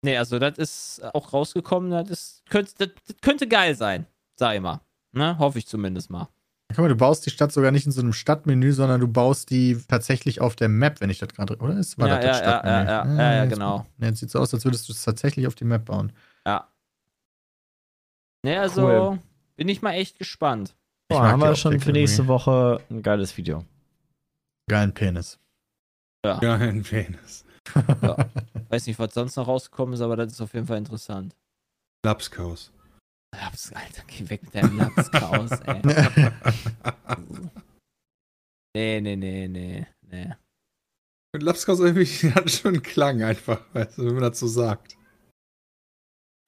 Nee, also das ist auch rausgekommen. Das, ist, könnte, das, das könnte geil sein, sag ich mal. Ne? Hoffe ich zumindest mal. Guck mal, du baust die Stadt sogar nicht in so einem Stadtmenü, sondern du baust die tatsächlich auf der Map, wenn ich das gerade. Oder? Es war Ja, das ja, das ja, Stadtmenü. ja, ja, ja, ja, jetzt- genau. Ja, Jetzt sieht so aus, als würdest du es tatsächlich auf die Map bauen. Ja. Ne, also Cool. bin ich mal echt gespannt. Boah, haben wir schon für irgendwie. nächste Woche ein geiles Video. Geilen Penis. Ja. Ja, ein Penis. Weiß nicht, was sonst noch rausgekommen ist, aber das ist auf jeden Fall interessant. Lapskaus. Laps, Alter, geh weg mit deinem Lapskaus, ey. Nee, nee, nee, nee, nee. Mit Lapskaus irgendwie hat schon einen Klang einfach, weißt du, wenn man das so sagt.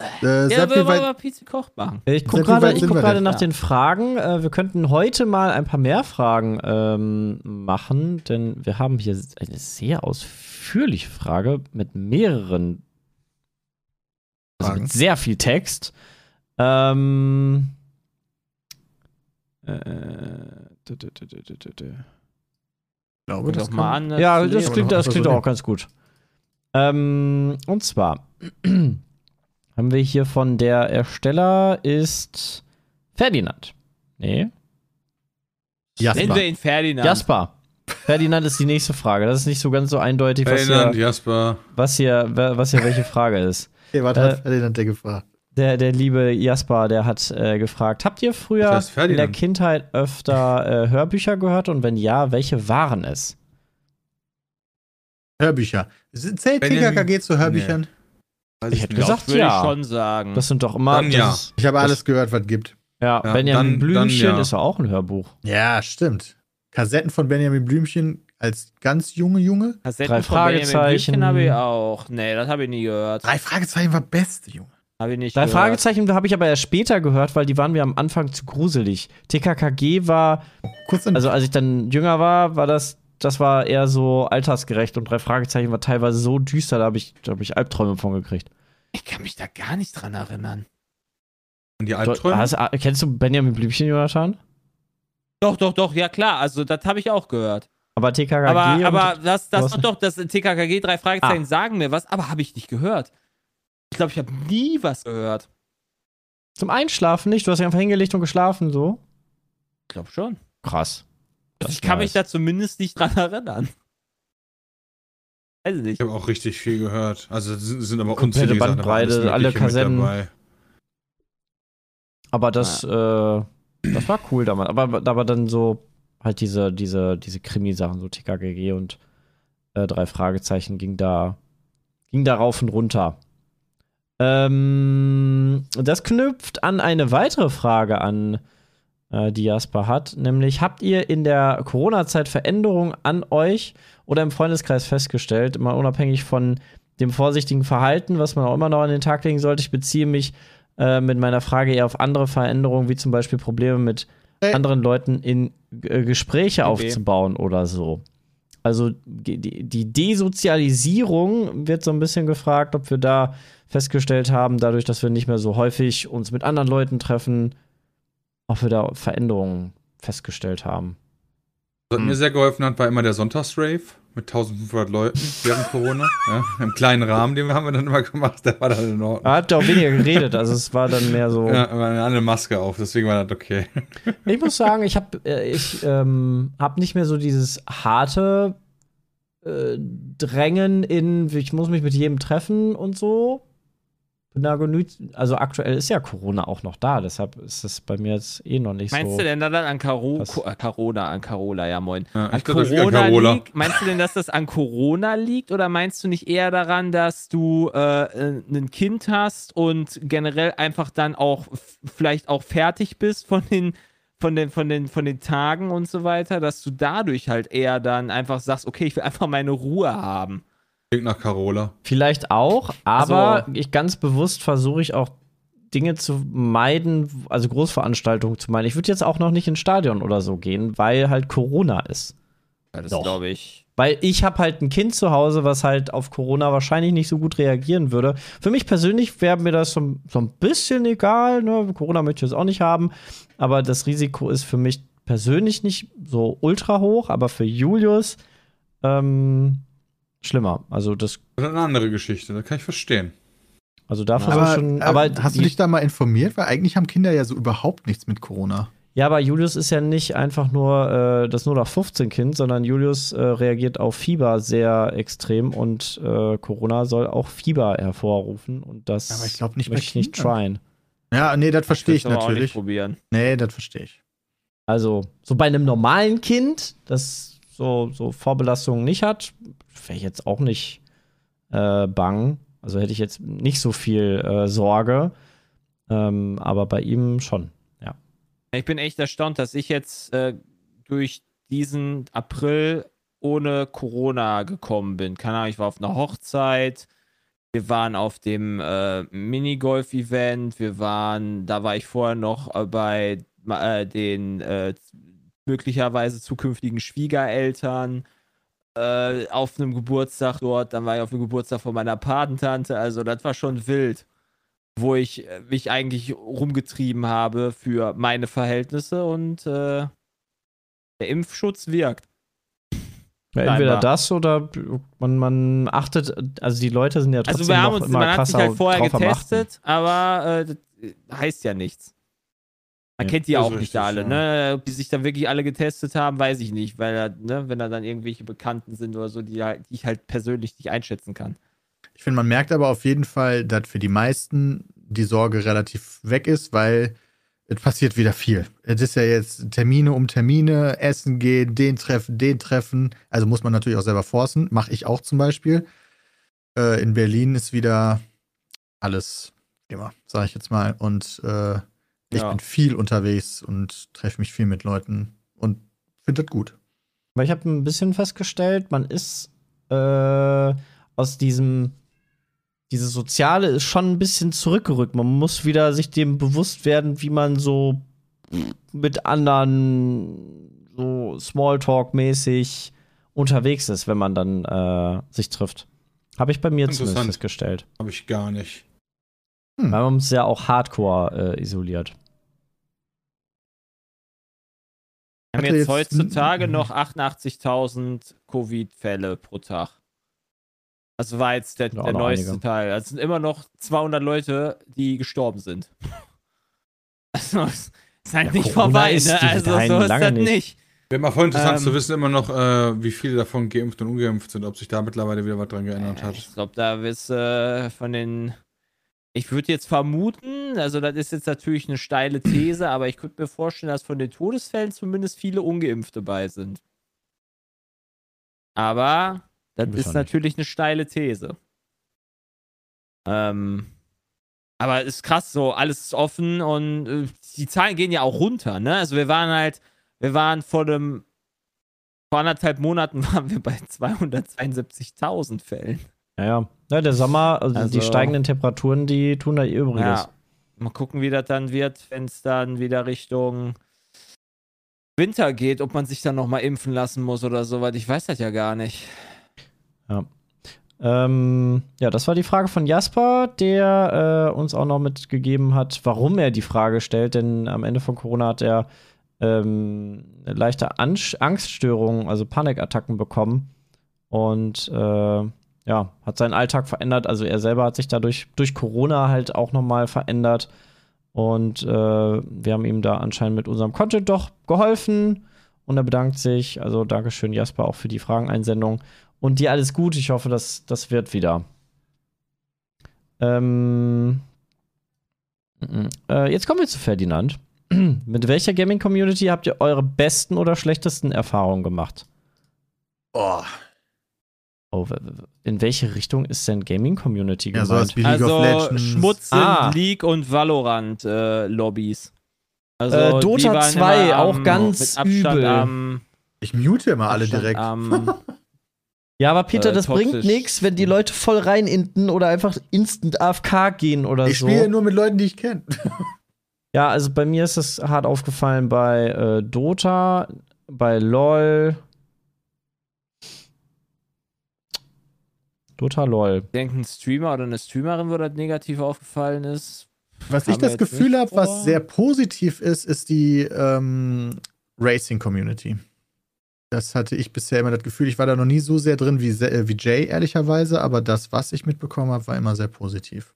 Äh, Ja, Sepp, wir wollen mal Pizza Koch machen. Ich gucke gerade guck nach Ja. den Fragen. Äh, wir könnten heute mal ein paar mehr Fragen ähm, machen, denn wir haben hier eine sehr ausführliche Frage mit mehreren, also Fragen. mit sehr viel Text. Ähm, äh, dü- dü- dü- ich glaube, das doch mal an. Ja, das klingt, das klingt auch ganz gut. Ähm, und zwar haben wir hier von der Ersteller ist Ferdinand. Nee, Jasper. Nennen wir ihn Ferdinand. Jasper. Ferdinand ist die nächste Frage. Das ist nicht so ganz so eindeutig, was Ferdinand, hier, Jasper. was hier, was hier welche Frage ist. Okay, warte, Äh, hat Ferdinand der gefragt. Der, der liebe Jasper, der hat äh, gefragt, habt ihr früher in der. Kindheit öfter äh, Hörbücher gehört und wenn ja, welche waren es? Hörbücher. Zählt TKKG zu Hörbüchern? Weiß Ich hätte gesagt, Würde ja. ich schon sagen. Das sind doch immer. Dann ja. Ist, Ich habe alles gehört, was gibt. ja, Ja, Benjamin dann- Blümchen dann ja. ist ja auch ein Hörbuch. Ja, stimmt. Kassetten von Benjamin Blümchen als ganz junge Junge. Kassetten Drei von Benjamin Fragezeichen. Blümchen habe ich auch. Nee, das habe ich nie gehört. Drei Fragezeichen war beste, Junge. Habe ich nicht Drei gehört. Fragezeichen habe ich aber erst später gehört, weil die waren mir am Anfang zu gruselig. TKKG war, Kurz also als ich dann jünger war, war das, das war eher so altersgerecht und drei Fragezeichen war teilweise so düster, da habe ich, da habe ich Albträume von gekriegt. Ich kann mich da gar nicht dran erinnern. Und die Du, Albträume? hast, kennst du Benjamin Blümchen, Jonathan? Doch, doch, doch, ja klar. Also, das habe ich auch gehört. Aber TKKG Aber, aber das, das doch, das TKKG, drei Fragezeichen Ah. sagen mir was, aber habe ich nicht gehört. Ich glaube, ich habe nie was gehört. zum Einschlafen nicht, du hast dich einfach hingelegt und geschlafen, so. Ich glaube schon. Krass. Das ich kann mich nice. da zumindest nicht dran erinnern. Weiß ich nicht. Ich habe auch richtig viel gehört. Also sind, sind aber Komplette unzählige Sachen, Bandbreite, alles Mögliche alle Kassetten. dabei. Aber das, äh, das war cool damals. Aber, aber dann so halt diese, diese, diese Krimi-Sachen, so TKGG und äh, drei Fragezeichen ging da, ging da rauf und runter. Ähm, das knüpft an eine weitere Frage an, äh, die Jasper hat, nämlich habt ihr in der Corona-Zeit Veränderungen an euch oder im Freundeskreis festgestellt, mal unabhängig von dem vorsichtigen Verhalten, was man auch immer noch an den Tag legen sollte. Ich beziehe mich äh, mit meiner Frage eher auf andere Veränderungen, wie zum Beispiel Probleme mit Hey. anderen Leuten in äh, Gespräche Okay. aufzubauen oder so. Also die, die Desozialisierung wird so ein bisschen gefragt, ob wir da festgestellt haben, dadurch, dass wir nicht mehr so häufig uns mit anderen Leuten treffen, ob wir da Veränderungen festgestellt haben. Was Hm. mir sehr geholfen hat, war immer der Sonntagsrave mit 1500 Leuten während Corona. Ja, Im kleinen Rahmen, den haben wir dann immer gemacht, der war dann in Ordnung. Da habt ihr auch weniger geredet, also es war dann mehr so. Ja, immer eine andere Maske auf, deswegen war das okay. Ich muss sagen, ich habe äh, ich, ähm, hab nicht mehr so dieses harte äh, Drängen in, ich muss mich mit jedem treffen und so. Genügt. Also aktuell ist ja Corona auch noch da, deshalb ist es bei mir jetzt eh noch nicht Meinst so. du denn dann an Caro äh, Corona, an Carola, ja moin. Ja, an das Corona Carola. liegt? Meinst du denn, dass das an Corona liegt oder meinst du nicht eher daran, dass du äh, äh, ein Kind hast und generell einfach dann auch vielleicht auch fertig bist von den von den, von, den, von den Tagen und so weiter, dass du dadurch halt eher dann einfach sagst, okay, ich will einfach meine Ruhe haben. Klingt nach Carola. Vielleicht auch, aber Also- ich ganz bewusst versuche ich auch Dinge zu meiden, also Großveranstaltungen zu meiden. Ich würde jetzt auch noch nicht ins Stadion oder so gehen, weil halt Corona ist. Ja, das glaube ich. Weil ich habe halt ein Kind zu Hause, was halt auf Corona wahrscheinlich nicht so gut reagieren würde. Für mich persönlich wäre mir das so, so ein bisschen egal. Ne? Corona möchte ich jetzt auch nicht haben. Aber das Risiko ist für mich persönlich nicht so ultra hoch. Aber für Julius ähm, schlimmer. Also das, Das ist eine andere Geschichte, das kann ich verstehen. also da versuche aber, ich schon. äh, Aber hast du dich da mal informiert? Weil eigentlich haben Kinder ja so überhaupt nichts mit Corona. Ja, aber Julius ist ja nicht einfach nur äh, das 0815-Kind, sondern Julius äh, reagiert auf Fieber sehr extrem und äh, Corona soll auch Fieber hervorrufen und das Aber ich glaub nicht möchte ich nicht tryen. Ja, nee, das verstehe ich aber auch nicht natürlich. probieren. Nee, das verstehe ich. Also, so bei einem normalen Kind, das so, so Vorbelastungen nicht hat, wäre ich jetzt auch nicht äh, bang. Also hätte ich jetzt nicht so viel äh, Sorge. Ähm, aber bei ihm schon. Ich bin echt erstaunt, dass ich jetzt äh, durch diesen April ohne Corona gekommen bin. Keine Ahnung, ich war auf einer Hochzeit, wir waren auf dem äh, Minigolf-Event, wir waren, da war ich vorher noch äh, bei äh, den äh, möglicherweise zukünftigen Schwiegereltern äh, auf einem Geburtstag dort, dann war ich auf dem Geburtstag von meiner Patentante, also das war schon wild wo ich äh, mich eigentlich rumgetrieben habe für meine Verhältnisse und äh, der Impfschutz wirkt. Ja, entweder Scheinbar. das oder man, man achtet, also die Leute sind ja trotzdem Also wir haben noch uns, immer man hat sich krasser halt vorher getestet, aber äh, das heißt ja nichts. Man kennt die ja auch nicht alle, ja. ne? Ob die sich dann wirklich alle getestet haben, weiß ich nicht, weil ne, wenn da dann irgendwelche Bekannten sind oder so, die, die ich halt persönlich nicht einschätzen kann. Ich finde, man merkt aber auf jeden Fall, dass für die meisten die Sorge relativ weg ist, weil es passiert wieder viel. Es ist ja jetzt Termine um Termine, Essen gehen, den treffen, den treffen. Also muss man natürlich auch selber forcen. Mache ich auch zum Beispiel. Äh, in Berlin ist wieder alles immer, sage ich jetzt mal. Und äh, ich Ja. bin viel unterwegs und treffe mich viel mit Leuten und finde das gut. Weil ich habe ein bisschen festgestellt, man ist äh, aus diesem dieses Soziale ist schon ein bisschen zurückgerückt. Man muss wieder sich dem bewusst werden, wie man so mit anderen so Smalltalk-mäßig unterwegs ist, wenn man dann äh, sich trifft. Habe ich bei mir zumindest festgestellt. Habe ich gar nicht. Hm. Weil man ist ja auch hardcore äh, isoliert. Haben jetzt, jetzt- heutzutage noch 88.000 Covid-Fälle pro Tag. Also war jetzt der, Ja, der neueste einige. Teil. Es sind immer noch 200 Leute, die gestorben sind. Also es ist halt Ja, nicht Corona vorbei, ist ne? Also so ist lange das nicht. nicht. Wäre mal voll interessant Ähm, zu wissen immer noch, äh, wie viele davon geimpft und ungeimpft sind, ob sich da mittlerweile wieder was dran geändert Ja, hat. ich glaube, da wirst äh, von den. Ich würde jetzt vermuten, also das ist jetzt natürlich eine steile These, aber ich könnte mir vorstellen, dass von den Todesfällen zumindest viele Ungeimpfte bei sind. Aber das ist natürlich eine steile These. Ähm, aber es ist krass, so alles ist offen und äh, die Zahlen gehen ja auch runter, ne? Also wir waren halt, wir waren vor dem, vor anderthalb Monaten waren wir bei 272.000 Fällen. Ja, ja. ja der Sommer, also, die Also- steigenden Temperaturen, die tun da ihr Übriges. Ja. Mal gucken, wie das dann wird, wenn es dann wieder Richtung Winter geht, ob man sich dann nochmal impfen lassen muss oder so, weil ich weiß das ja gar nicht. Ähm, ja, das war die Frage von Jasper, der äh, uns auch noch mitgegeben hat, warum er die Frage stellt, denn am Ende von Corona hat er ähm, leichte Ansch Angststörungen, also Panikattacken bekommen und äh, ja, hat seinen Alltag verändert. Also er selber hat sich dadurch durch Corona halt auch nochmal verändert und äh, wir haben ihm da anscheinend mit unserem Content doch geholfen und er bedankt sich. Also Dankeschön, Jasper, auch für die Frageneinsendung. Und dir alles gut. Ich hoffe, dass das wird wieder. Ähm, mhm. äh, jetzt kommen wir zu Ferdinand. Mit welcher Gaming-Community habt ihr eure besten oder schlechtesten Erfahrungen gemacht? Oh, Oh, in welche Richtung ist denn Gaming-Community ja, gemeint? sowas wie League of Also Legends. Schmutz sind Ah. League und Valorant äh. Also Äh, die Dota waren 2 immer auch am- ganz übel. Am, Ich mute immer alle Abstand direkt. Am, ja, aber Peter, äh, das bringt toxisch. nichts, wenn die Leute voll rein inten oder einfach instant AFK gehen oder ich so. spiele nur mit Leuten, die ich kenne. Ja, also bei mir ist es hart aufgefallen bei äh, Dota, bei LOL. Dota LOL. ich denke, ein Streamer oder eine Streamerin, wo das negativ aufgefallen ist. Was ich das Gefühl habe, was sehr positiv ist, ist die ähm, Racing-Community. Das hatte ich bisher immer das Gefühl, ich war da noch nie so sehr drin wie, äh, wie Jay, ehrlicherweise, aber das, was ich mitbekommen habe, war immer sehr positiv.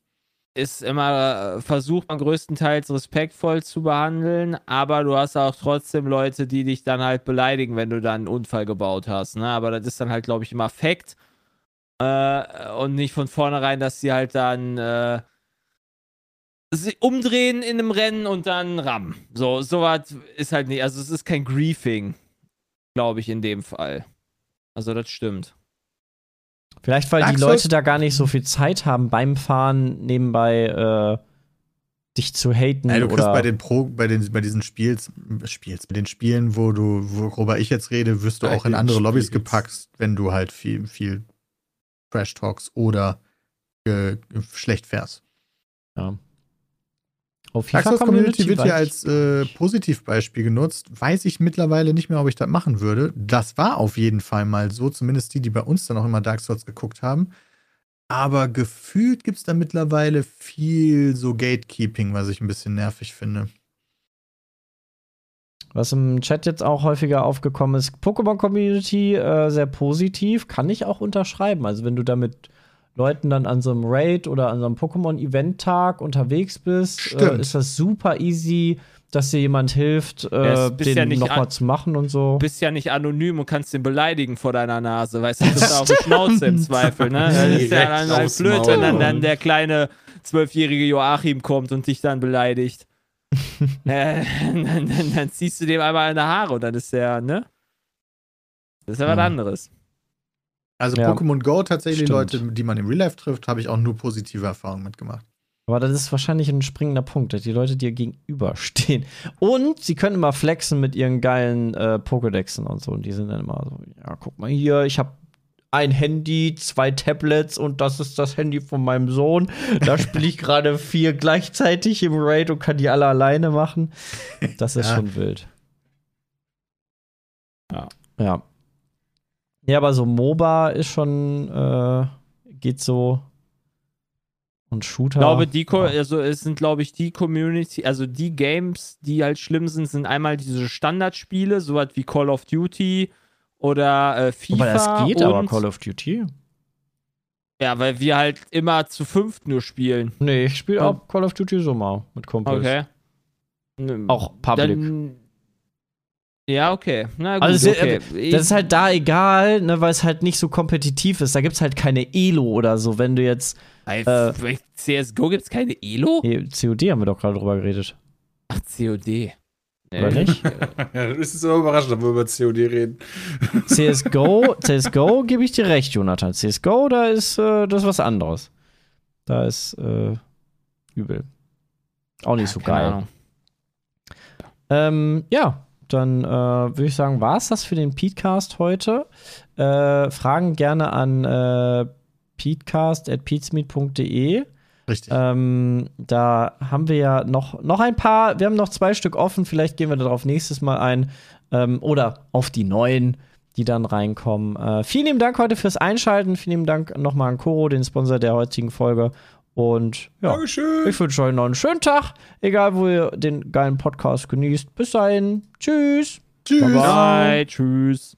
ist immer, äh, versucht man größtenteils respektvoll zu behandeln, aber du hast auch trotzdem Leute, die dich dann halt beleidigen, wenn du dann einen Unfall gebaut hast. Ne? Aber das ist dann halt, glaube ich, immer Fakt. Äh, und nicht von vornherein, dass sie halt dann äh, sie umdrehen in einem Rennen und dann rammen. So, sowas ist halt nicht, also es ist kein Griefing, glaube ich, in dem Fall. Also das stimmt. Vielleicht, weil Dark die Leute da gar nicht so viel Zeit haben beim Fahren nebenbei äh, dich zu haten Ey, du kriegst bei den Pro, bei den, bei diesen Spiels, Spiels, bei den Spielen, wo du, worüber ich jetzt rede, wirst du Bei auch in andere Lobbys Spiels. gepackt, wenn du halt viel, viel Trash Talks oder äh, schlecht fährst. ja. Auf Dark Souls Community wird hier ich als äh, Positivbeispiel genutzt. Weiß ich mittlerweile nicht mehr, ob ich das machen würde. Das war auf jeden Fall mal so, zumindest die, die bei uns dann auch immer Dark Souls geguckt haben. Aber gefühlt gibt es da mittlerweile viel so Gatekeeping, was ich ein bisschen nervig finde. Was im Chat jetzt auch häufiger aufgekommen ist, Pokémon Community äh, sehr positiv, kann ich auch unterschreiben. Also wenn du da mit Leuten dann an so einem Raid oder an so einem Pokémon-Event-Tag unterwegs bist, äh, ist das super easy, dass dir jemand hilft, äh, den ja nochmal zu machen und so. Du bist ja nicht anonym und kannst den beleidigen vor deiner Nase, weißt du, das ist auch eine Schnauze im Zweifel, ne? Das ist ja dann aufs blöd, wenn dann, dann der kleine zwölfjährige Joachim kommt und dich dann beleidigt. äh, dann, dann, dann ziehst du dem einmal in die Haare und dann ist der, ne? Das ist ja was Ja. anderes. Also Ja. Pokémon Go tatsächlich Stimmt. Leute, die man im Real Life trifft, habe ich auch nur positive Erfahrungen mitgemacht. Aber das ist wahrscheinlich ein springender Punkt, dass die Leute dir gegenüberstehen. Und sie können immer flexen mit ihren geilen äh, Pokédexen und so. Und die sind dann immer so, ja, guck mal hier, ich habe ein Handy, zwei Tablets und das ist das Handy von meinem Sohn. Da spiele ich gerade vier gleichzeitig im Raid und kann die alle alleine machen. Das ist Ja. schon wild. Ja. Ja. Ja, aber so MOBA ist schon, äh, geht so. Und Shooter. Ich glaube, die, ja. also es sind, glaube ich, die Community, also die Games, die halt schlimm sind, sind einmal diese Standardspiele, sowas wie Call of Duty oder äh, FIFA. Aber das geht und, aber Call of Duty. Ja, weil wir halt immer zu fünft nur spielen. Nee, ich spiele auch Call of Duty so mal mit Kumpels. Okay. Auch Public. Dann, ja, okay. Na gut, Also, okay. Das ist halt da egal, ne, weil es halt nicht so kompetitiv ist. Da gibt's halt keine Elo oder so. Wenn du jetzt. Bei äh, bei CSGO gibt es keine Elo? Nee, COD haben wir doch gerade drüber geredet. Ach, COD. Oder nicht? Ja, das ist immer überraschend, wenn wir über COD reden. CSGO, CSGO gebe ich dir recht, Jonathan. CSGO, da ist äh, das ist was anderes. Da ist äh, übel. Auch nicht so Keine geil. Ähm, ja, dann äh, würde ich sagen, war es das für den Petecast heute. Äh, Fragen gerne an äh, peatcast.peatsmeet.de. Richtig. Ähm, da haben wir ja noch, noch ein paar, wir haben noch zwei Stück offen, vielleicht gehen wir darauf nächstes Mal ein. Ähm, oder auf die neuen, die dann reinkommen. Äh, vielen lieben Dank heute fürs Einschalten. Vielen lieben Dank nochmal an Koro, den Sponsor der heutigen Folge. Und ja, Dankeschön. ich wünsche euch noch einen schönen Tag, egal wo ihr den geilen Podcast genießt. Bis dahin. Tschüss. Tschüss. Bye, tschüss.